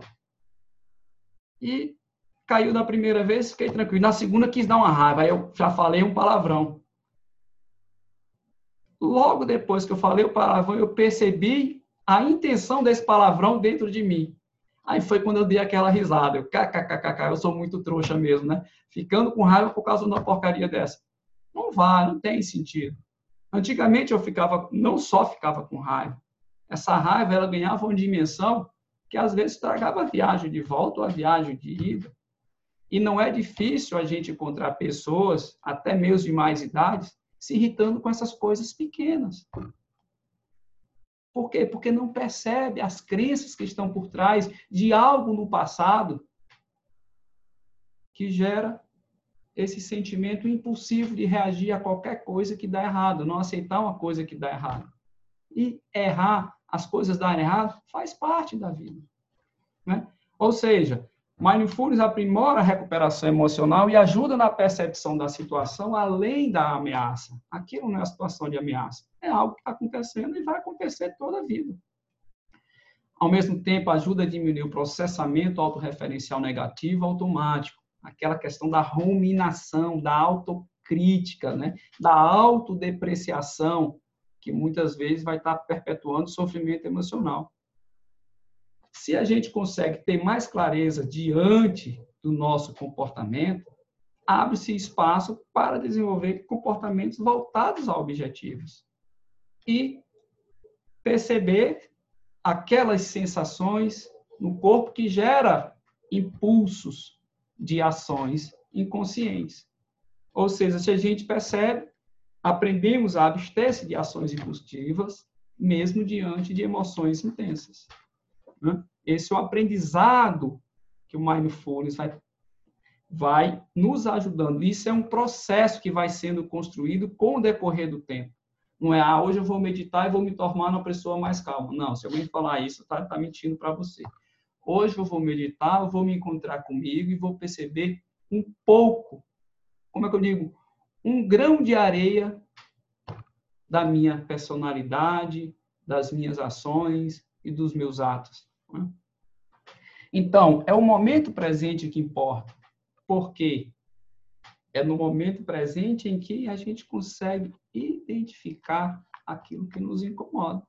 E caiu da primeira vez, fiquei tranquilo. Na segunda quis dar uma raiva, aí eu já falei um palavrão. Logo depois que eu falei o palavrão, eu percebi a intenção desse palavrão dentro de mim. Aí foi quando eu dei aquela risada. Eu, kkkk, eu sou muito trouxa mesmo, né? Ficando com raiva por causa de uma porcaria dessa. Não vai, não tem sentido. Antigamente eu ficava, não só ficava com raiva. Essa raiva, ela ganhava uma dimensão que às vezes estragava a viagem de volta ou a viagem de ida. E não é difícil a gente encontrar pessoas, até mesmo de mais idades, se irritando com essas coisas pequenas. Por quê? Porque não percebe as crenças que estão por trás de algo no passado que gera esse sentimento impulsivo de reagir a qualquer coisa que dá errado, não aceitar uma coisa que dá errado. E errar, as coisas darem errado, faz parte da vida. Né? Ou seja, Mindfulness aprimora a recuperação emocional e ajuda na percepção da situação além da ameaça. Aquilo não é a situação de ameaça, é algo que está acontecendo e vai acontecer toda a vida. Ao mesmo tempo, ajuda a diminuir o processamento autorreferencial negativo automático, aquela questão da ruminação, da autocrítica crítica, né? da autodepreciação, que muitas vezes vai estar perpetuando sofrimento emocional. Se a gente consegue ter mais clareza diante do nosso comportamento, abre-se espaço para desenvolver comportamentos voltados a objetivos e perceber aquelas sensações no corpo que gera impulsos de ações inconscientes. Ou seja, se a gente percebe, aprendemos a abster-se de ações impulsivas, mesmo diante de emoções intensas. Né? Esse é o aprendizado que o Mindfulness vai, vai nos ajudando. Isso é um processo que vai sendo construído com o decorrer do tempo. Não é, ah, hoje eu vou meditar e vou me tornar uma pessoa mais calma. Não, se alguém falar isso, está tá mentindo para você. Hoje eu vou meditar, eu vou me encontrar comigo e vou perceber um pouco, como é que eu digo, um grão de areia da minha personalidade, das minhas ações e dos meus atos. Né? Então, é o momento presente que importa. Por quê? É no momento presente em que a gente consegue identificar aquilo que nos incomoda.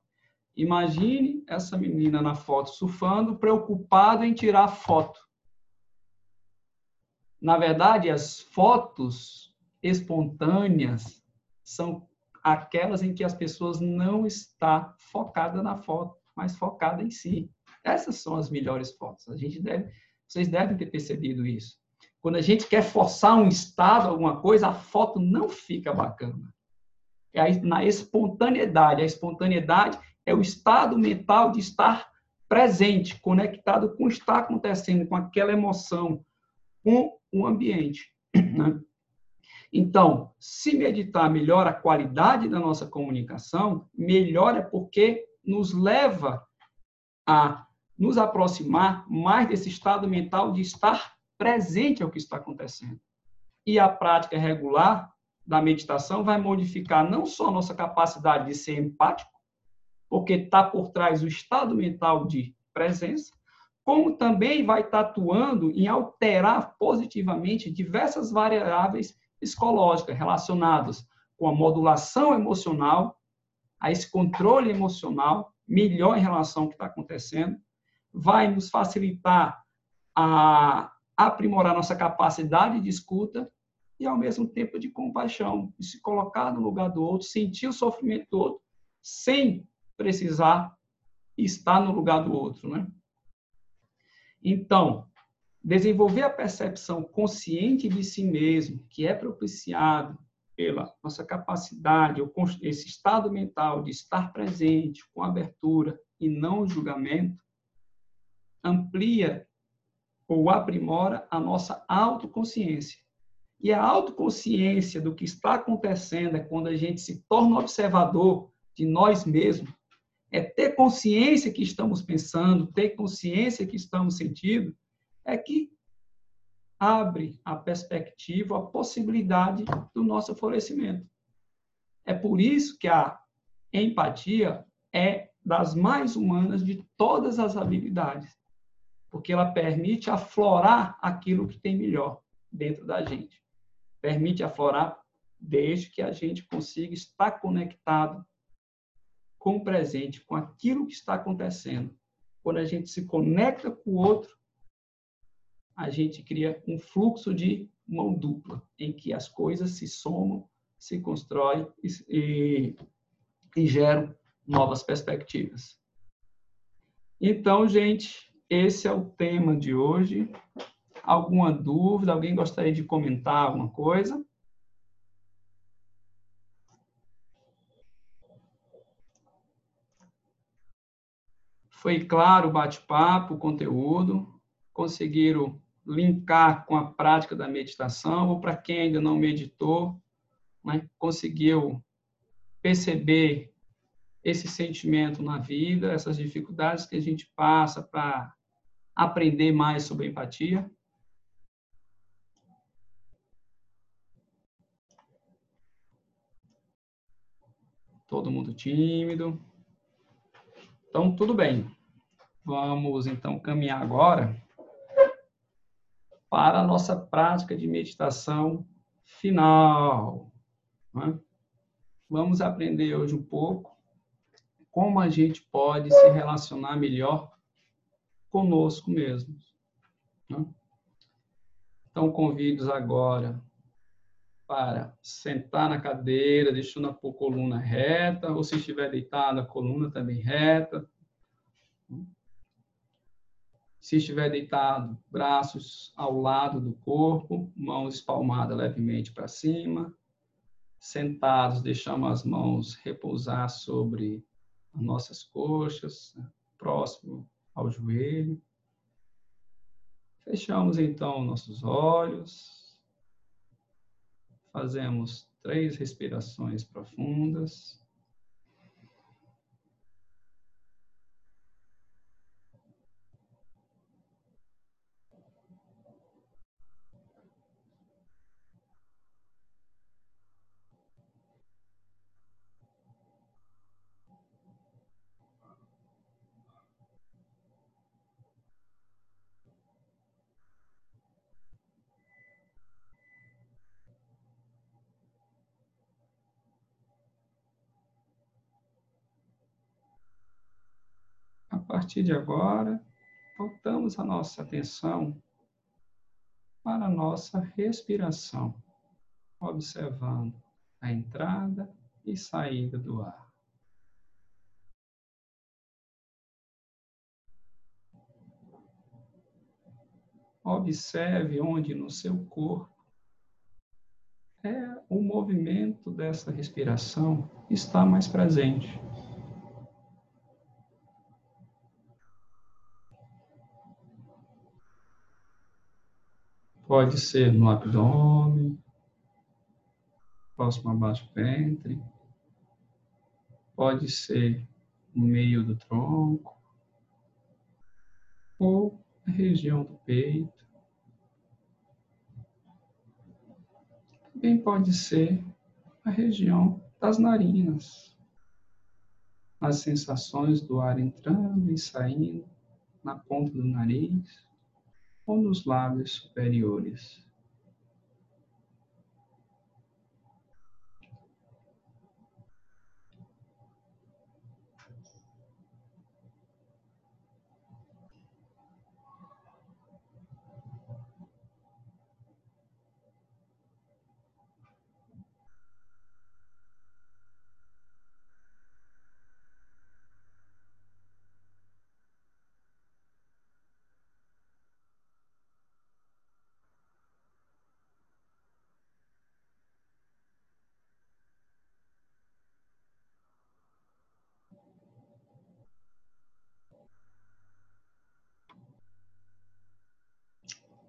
Imagine essa menina na foto surfando, preocupada em tirar foto. Na verdade, as fotos espontâneas são aquelas em que as pessoas não estão focadas na foto, mas focada em si. Essas são as melhores fotos. A gente deve, vocês devem ter percebido isso. Quando a gente quer forçar um estado, alguma coisa, a foto não fica bacana. É na espontaneidade. A espontaneidade é o estado mental de estar presente, conectado com o que está acontecendo, com aquela emoção, com o ambiente. Né? Então, se meditar melhora a qualidade da nossa comunicação, melhora porque nos leva a nos aproximar mais desse estado mental de estar presente ao que está acontecendo. E a prática regular da meditação vai modificar não só a nossa capacidade de ser empático, porque está por trás o estado mental de presença, como também vai estar atuando em alterar positivamente diversas variáveis psicológicas relacionadas com a modulação emocional, a esse controle emocional melhor em relação ao que está acontecendo, vai nos facilitar a aprimorar nossa capacidade de escuta e, ao mesmo tempo, de compaixão, de se colocar no lugar do outro, sentir o sofrimento do outro, sem precisar estar no lugar do outro, né? Então, desenvolver a percepção consciente de si mesmo, que é propiciado pela nossa capacidade, esse estado mental de estar presente com abertura e não julgamento, amplia ou aprimora a nossa autoconsciência. E a autoconsciência do que está acontecendo é quando a gente se torna observador de nós mesmos, é ter consciência que estamos pensando, ter consciência que estamos sentindo, é que abre a perspectiva, a possibilidade do nosso florescimento. É por isso que a empatia é das mais humanas de todas as habilidades porque ela permite aflorar aquilo que tem melhor dentro da gente. Permite aflorar desde que a gente consiga estar conectado com o presente, com aquilo que está acontecendo. Quando a gente se conecta com o outro, a gente cria um fluxo de mão dupla, em que as coisas se somam, se constroem e, e, e geram novas perspectivas. Então, gente, esse é o tema de hoje. Alguma dúvida? Alguém gostaria de comentar alguma coisa? Foi claro o bate-papo, o conteúdo? Conseguiram linkar com a prática da meditação? Ou para quem ainda não meditou, né, conseguiu perceber esse sentimento na vida, essas dificuldades que a gente passa para aprender mais sobre empatia? Todo mundo tímido. Então, tudo bem. Vamos, então, caminhar agora para a nossa prática de meditação final. Né? Vamos aprender hoje um pouco como a gente pode se relacionar melhor conosco mesmos. Né? Então, convido agora para sentar na cadeira, deixando a coluna reta, ou se estiver deitado, a coluna também reta. Se estiver deitado, braços ao lado do corpo, mãos espalmadas levemente para cima. Sentados, deixamos as mãos repousar sobre as nossas coxas, próximo ao joelho. Fechamos então nossos olhos. Fazemos três respirações profundas. Partir de agora, voltamos a nossa atenção para a nossa respiração, observando a entrada e saída do ar. Observe onde no seu corpo é o movimento dessa respiração está mais presente. Pode ser no abdômen, próximo abaixo do ventre, pode ser no meio do tronco, ou na região do peito. Também pode ser a região das narinas, as sensações do ar entrando e saindo na ponta do nariz ou nos lábios superiores.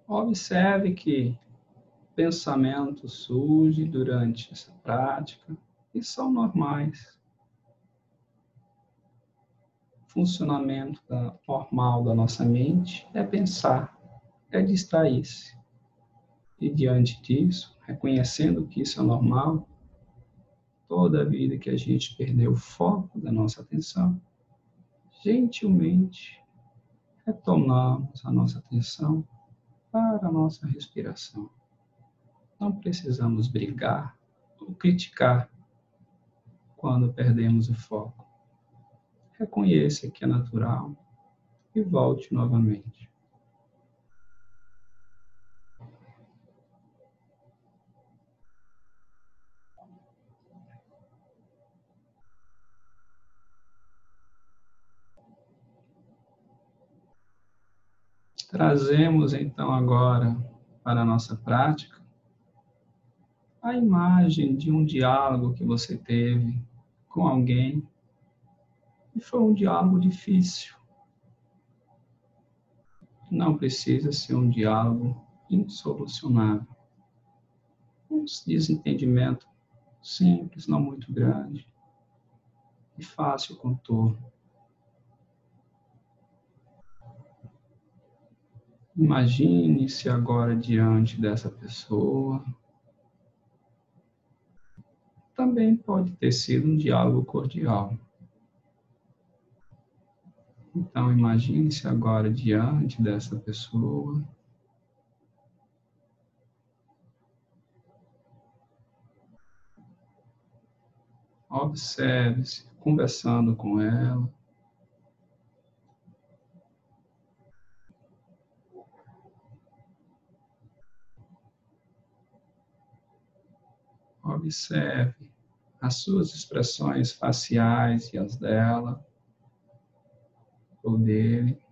Observe que pensamentos surgem durante essa prática e são normais. Funcionamento normal da nossa mente é pensar, é distrair-se. E diante disso, reconhecendo que isso é normal, toda a vida que a gente perdeu o foco da nossa atenção, gentilmente retomamos a nossa atenção para a nossa respiração. Não precisamos brigar ou criticar quando perdemos o foco. Reconheça que é natural e volte novamente. Trazemos então agora para a nossa prática a imagem de um diálogo que você teve com alguém e foi um diálogo difícil. Não precisa ser um diálogo insolucionável. Um desentendimento simples, não muito grande, e fácil contorno. Imagine-se agora diante dessa pessoa. Também pode ter sido um diálogo cordial. Então, imagine-se agora diante dessa pessoa. Observe-se conversando com ela. Observe as suas expressões faciais e as dela ou dele.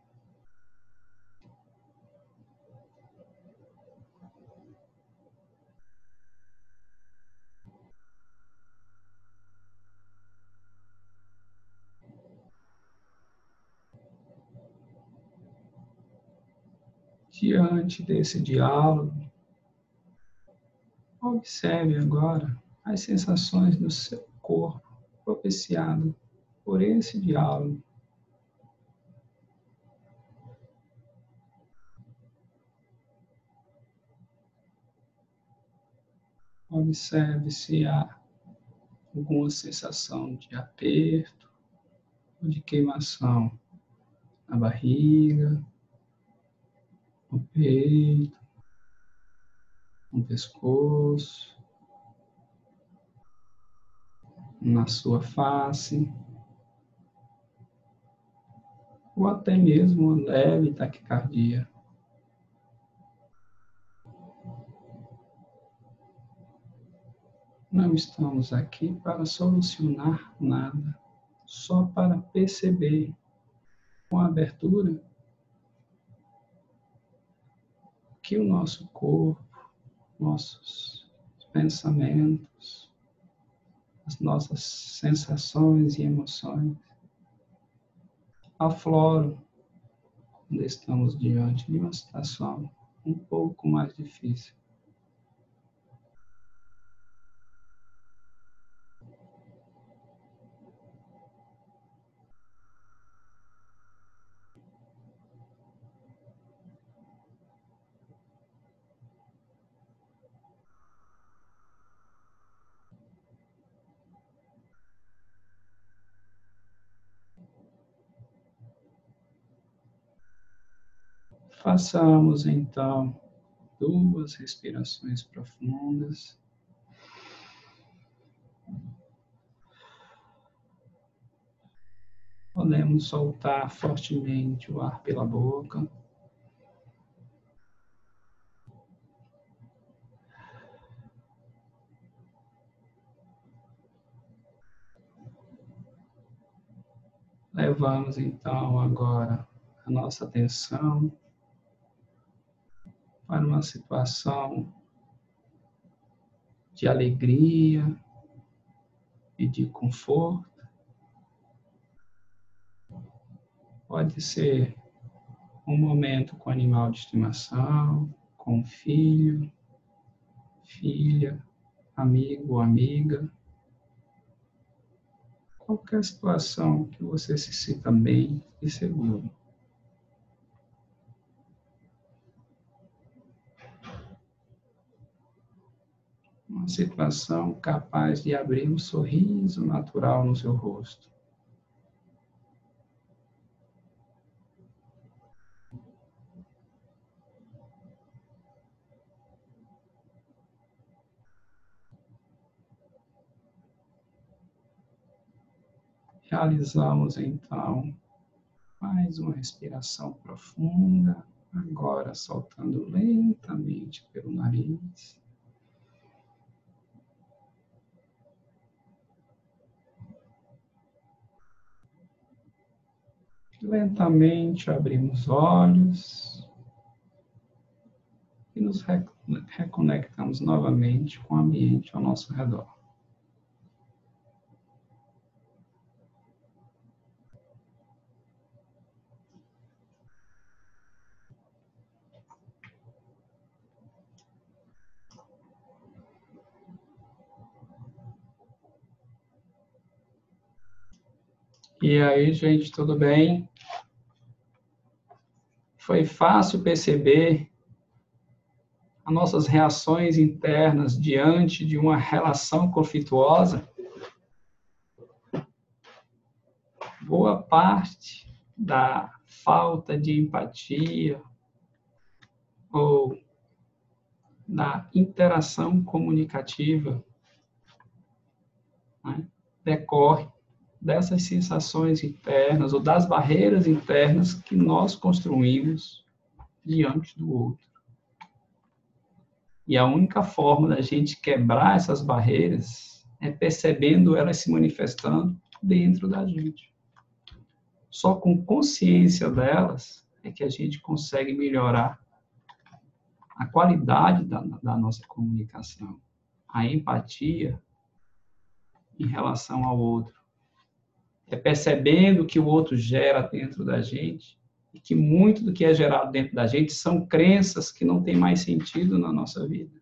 Diante desse diálogo, observe agora as sensações do seu corpo propiciado por esse diálogo. Observe se há alguma sensação de aperto ou de queimação na barriga, no peito, no pescoço, na sua face, ou até mesmo leve taquicardia. Não estamos aqui para solucionar nada, só para perceber com abertura que o nosso corpo, nossos pensamentos, as nossas sensações e emoções afloram quando estamos diante de uma situação um pouco mais difícil. Façamos então duas respirações profundas. Podemos soltar fortemente o ar pela boca. Levamos então agora a nossa atenção para uma situação de alegria e de conforto. Pode ser um momento com animal de estimação, com filho, filha, amigo ou amiga. Qualquer situação que você se sinta bem e seguro. Uma situação capaz de abrir um sorriso natural no seu rosto. Realizamos então mais uma respiração profunda, agora soltando lentamente pelo nariz. Lentamente abrimos olhos e nos reconectamos novamente com o ambiente ao nosso redor. E aí, gente, tudo bem? Foi fácil perceber as nossas reações internas diante de uma relação conflituosa? Boa parte da falta de empatia ou da interação comunicativa né, decorre dessas sensações internas ou das barreiras internas que nós construímos diante do outro. E a única forma da gente quebrar essas barreiras é percebendo elas se manifestando dentro da gente. Só com consciência delas é que a gente consegue melhorar a qualidade da, da nossa comunicação, a empatia em relação ao outro. É percebendo que o outro gera dentro da gente e que muito do que é gerado dentro da gente são crenças que não têm mais sentido na nossa vida.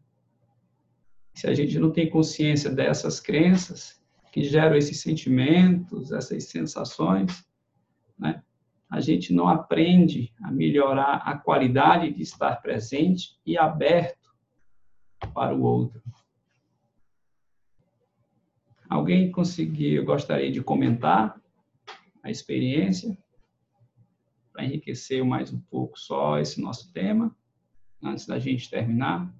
Se a gente não tem consciência dessas crenças que geram esses sentimentos, essas sensações, né? A gente não aprende a melhorar a qualidade de estar presente e aberto para o outro. Alguém conseguiu, gostaria de comentar a experiência? Para enriquecer mais um pouco só esse nosso tema, antes da gente terminar.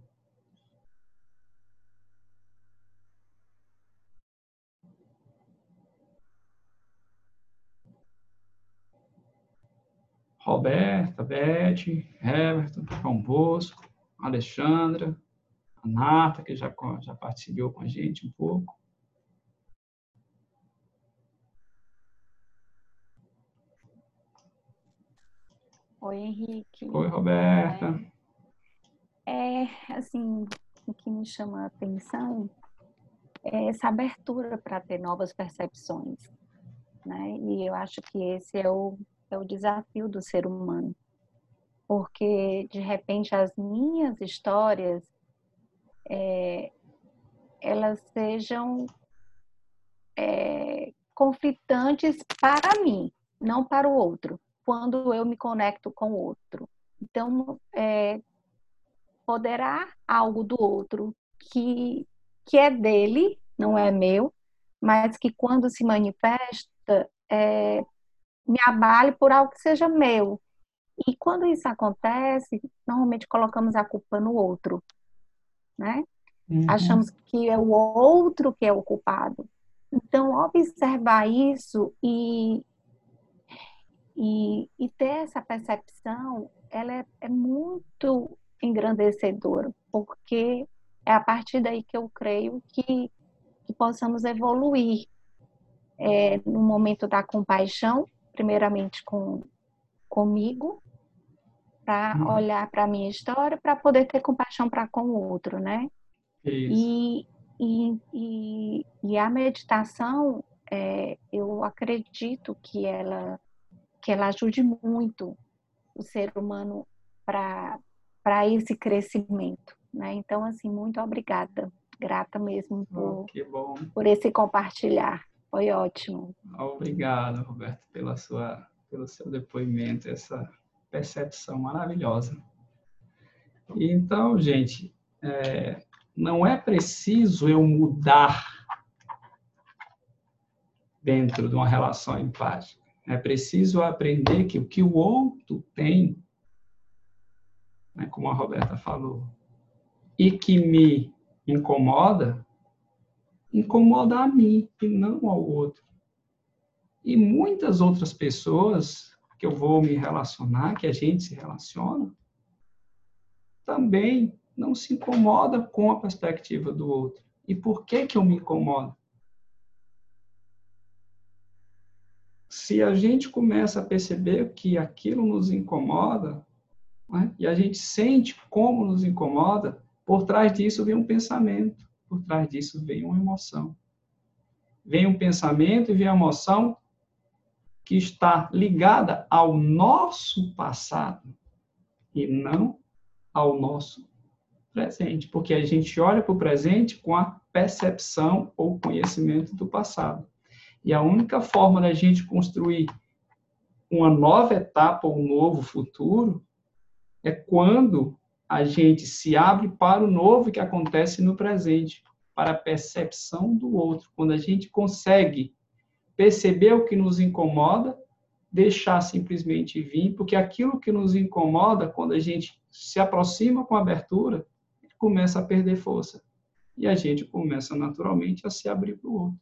Roberta, Beth, Everton, João Bosco, Alexandra, a Nata, que já, já participou com a gente um pouco. Oi, Henrique. Oi, Roberta. É, assim, o que me chama a atenção é essa abertura para ter novas percepções, né? E eu acho que esse é o é o desafio do ser humano. Porque, de repente, as minhas histórias, é, elas sejam é, conflitantes para mim, não para o outro, quando eu me conecto com o outro. Então, é, poderá algo do outro que, que é dele, não é meu, mas que quando se manifesta, é, me abale por algo que seja meu. E quando isso acontece, normalmente colocamos a culpa no outro, né? Uhum. Achamos que é o outro que é o culpado. Então, observar isso e, e, e ter essa percepção, ela é, é muito engrandecedora, porque é a partir daí que eu creio que, que possamos evoluir é, no momento da compaixão, primeiramente com comigo, para uhum. olhar para a minha história, para poder ter compaixão para com o outro, né? E, e, e, e, a meditação, é, eu acredito que ela, que ela ajude muito o ser humano para esse crescimento, né? Então, assim, muito obrigada, grata mesmo por, oh, por esse compartilhar. Foi ótimo. Obrigado, Roberto, pela sua, pelo seu depoimento, essa percepção maravilhosa. Então, gente, é, não é preciso eu mudar dentro de uma relação empática. É preciso aprender que o que o outro tem, né, como a Roberta falou, e que me incomoda, incomoda a mim e não ao outro. E muitas outras pessoas que eu vou me relacionar, que a gente se relaciona, também não se incomoda com a perspectiva do outro. E por que que eu me incomodo? Se a gente começa a perceber que aquilo nos incomoda, né, e a gente sente como nos incomoda, por trás disso vem um pensamento por trás disso vem uma emoção. Vem um pensamento e vem a emoção que está ligada ao nosso passado e não ao nosso presente, porque a gente olha para o presente com a percepção ou conhecimento do passado. E a única forma da gente construir uma nova etapa um novo futuro é quando a gente se abre para o novo que acontece no presente, para a percepção do outro. Quando a gente consegue perceber o que nos incomoda, deixar simplesmente vir, porque aquilo que nos incomoda, quando a gente se aproxima com abertura, começa a perder força. E a gente começa naturalmente a se abrir para o outro.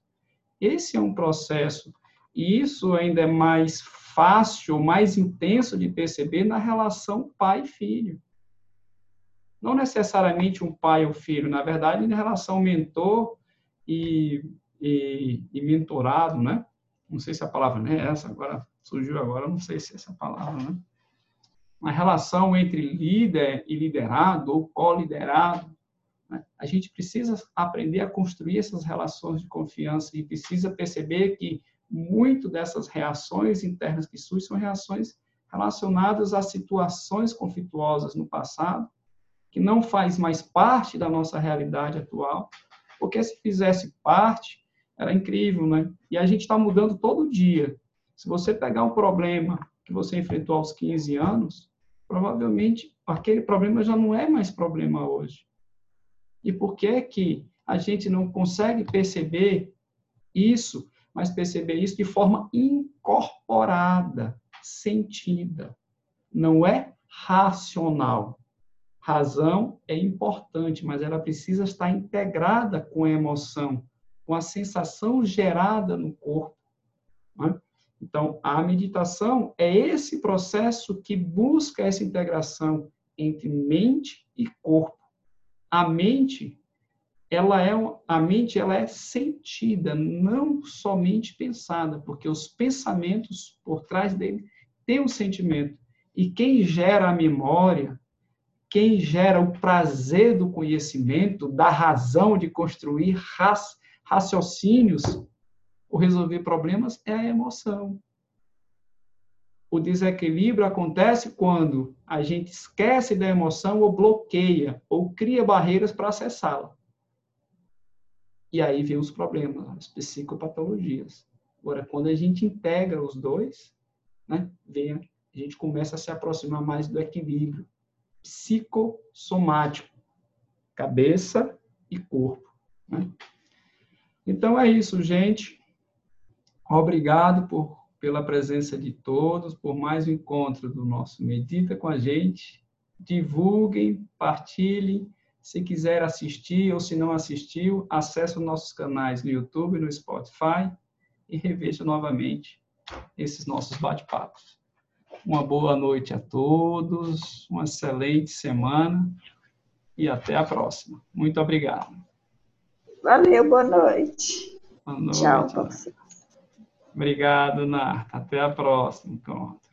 Esse é um processo, e isso ainda é mais fácil, mais intenso de perceber na relação pai-filho. Não necessariamente um pai ou filho, na verdade, na relação mentor e, e, e mentorado, né? Não sei se a palavra é essa, agora surgiu agora, não sei se é essa palavra, né? Uma relação entre líder e liderado, ou co-liderado, né? a gente precisa aprender a construir essas relações de confiança e precisa perceber que muito dessas reações internas que surgem são reações relacionadas a situações conflituosas no passado, que não faz mais parte da nossa realidade atual, porque se fizesse parte, era incrível, né? E a gente está mudando todo dia. Se você pegar um problema que você enfrentou aos 15 anos, provavelmente aquele problema já não é mais problema hoje. E por que que a gente não consegue perceber isso, mas perceber isso de forma incorporada, sentida? Não é racional. Razão é importante, mas ela precisa estar integrada com a emoção, com a sensação gerada no corpo. Né? Então, a meditação é esse processo que busca essa integração entre mente e corpo a mente ela é a mente ela é sentida, não somente pensada, porque os pensamentos por trás dele têm um sentimento. E quem gera a memória, quem gera o prazer do conhecimento, da razão de construir raciocínios ou resolver problemas é a emoção. O desequilíbrio acontece quando a gente esquece da emoção ou bloqueia ou cria barreiras para acessá-la. E aí vem os problemas, as psicopatologias. Agora, quando a gente integra os dois, né, vem, a gente começa a se aproximar mais do equilíbrio psicossomático, cabeça e corpo. Né? Então é isso, gente. Obrigado por pela presença de todos, por mais um encontro do nosso Medita com a gente. Divulguem, partilhem. Se quiser assistir ou se não assistiu, acesse os nossos canais no YouTube e no Spotify e reveja novamente esses nossos bate-papos. Uma boa noite a todos, uma excelente semana e até a próxima. Muito obrigado. Valeu, boa noite. Boa noite. Tchau. Obrigado, Narta. Até a próxima encontro.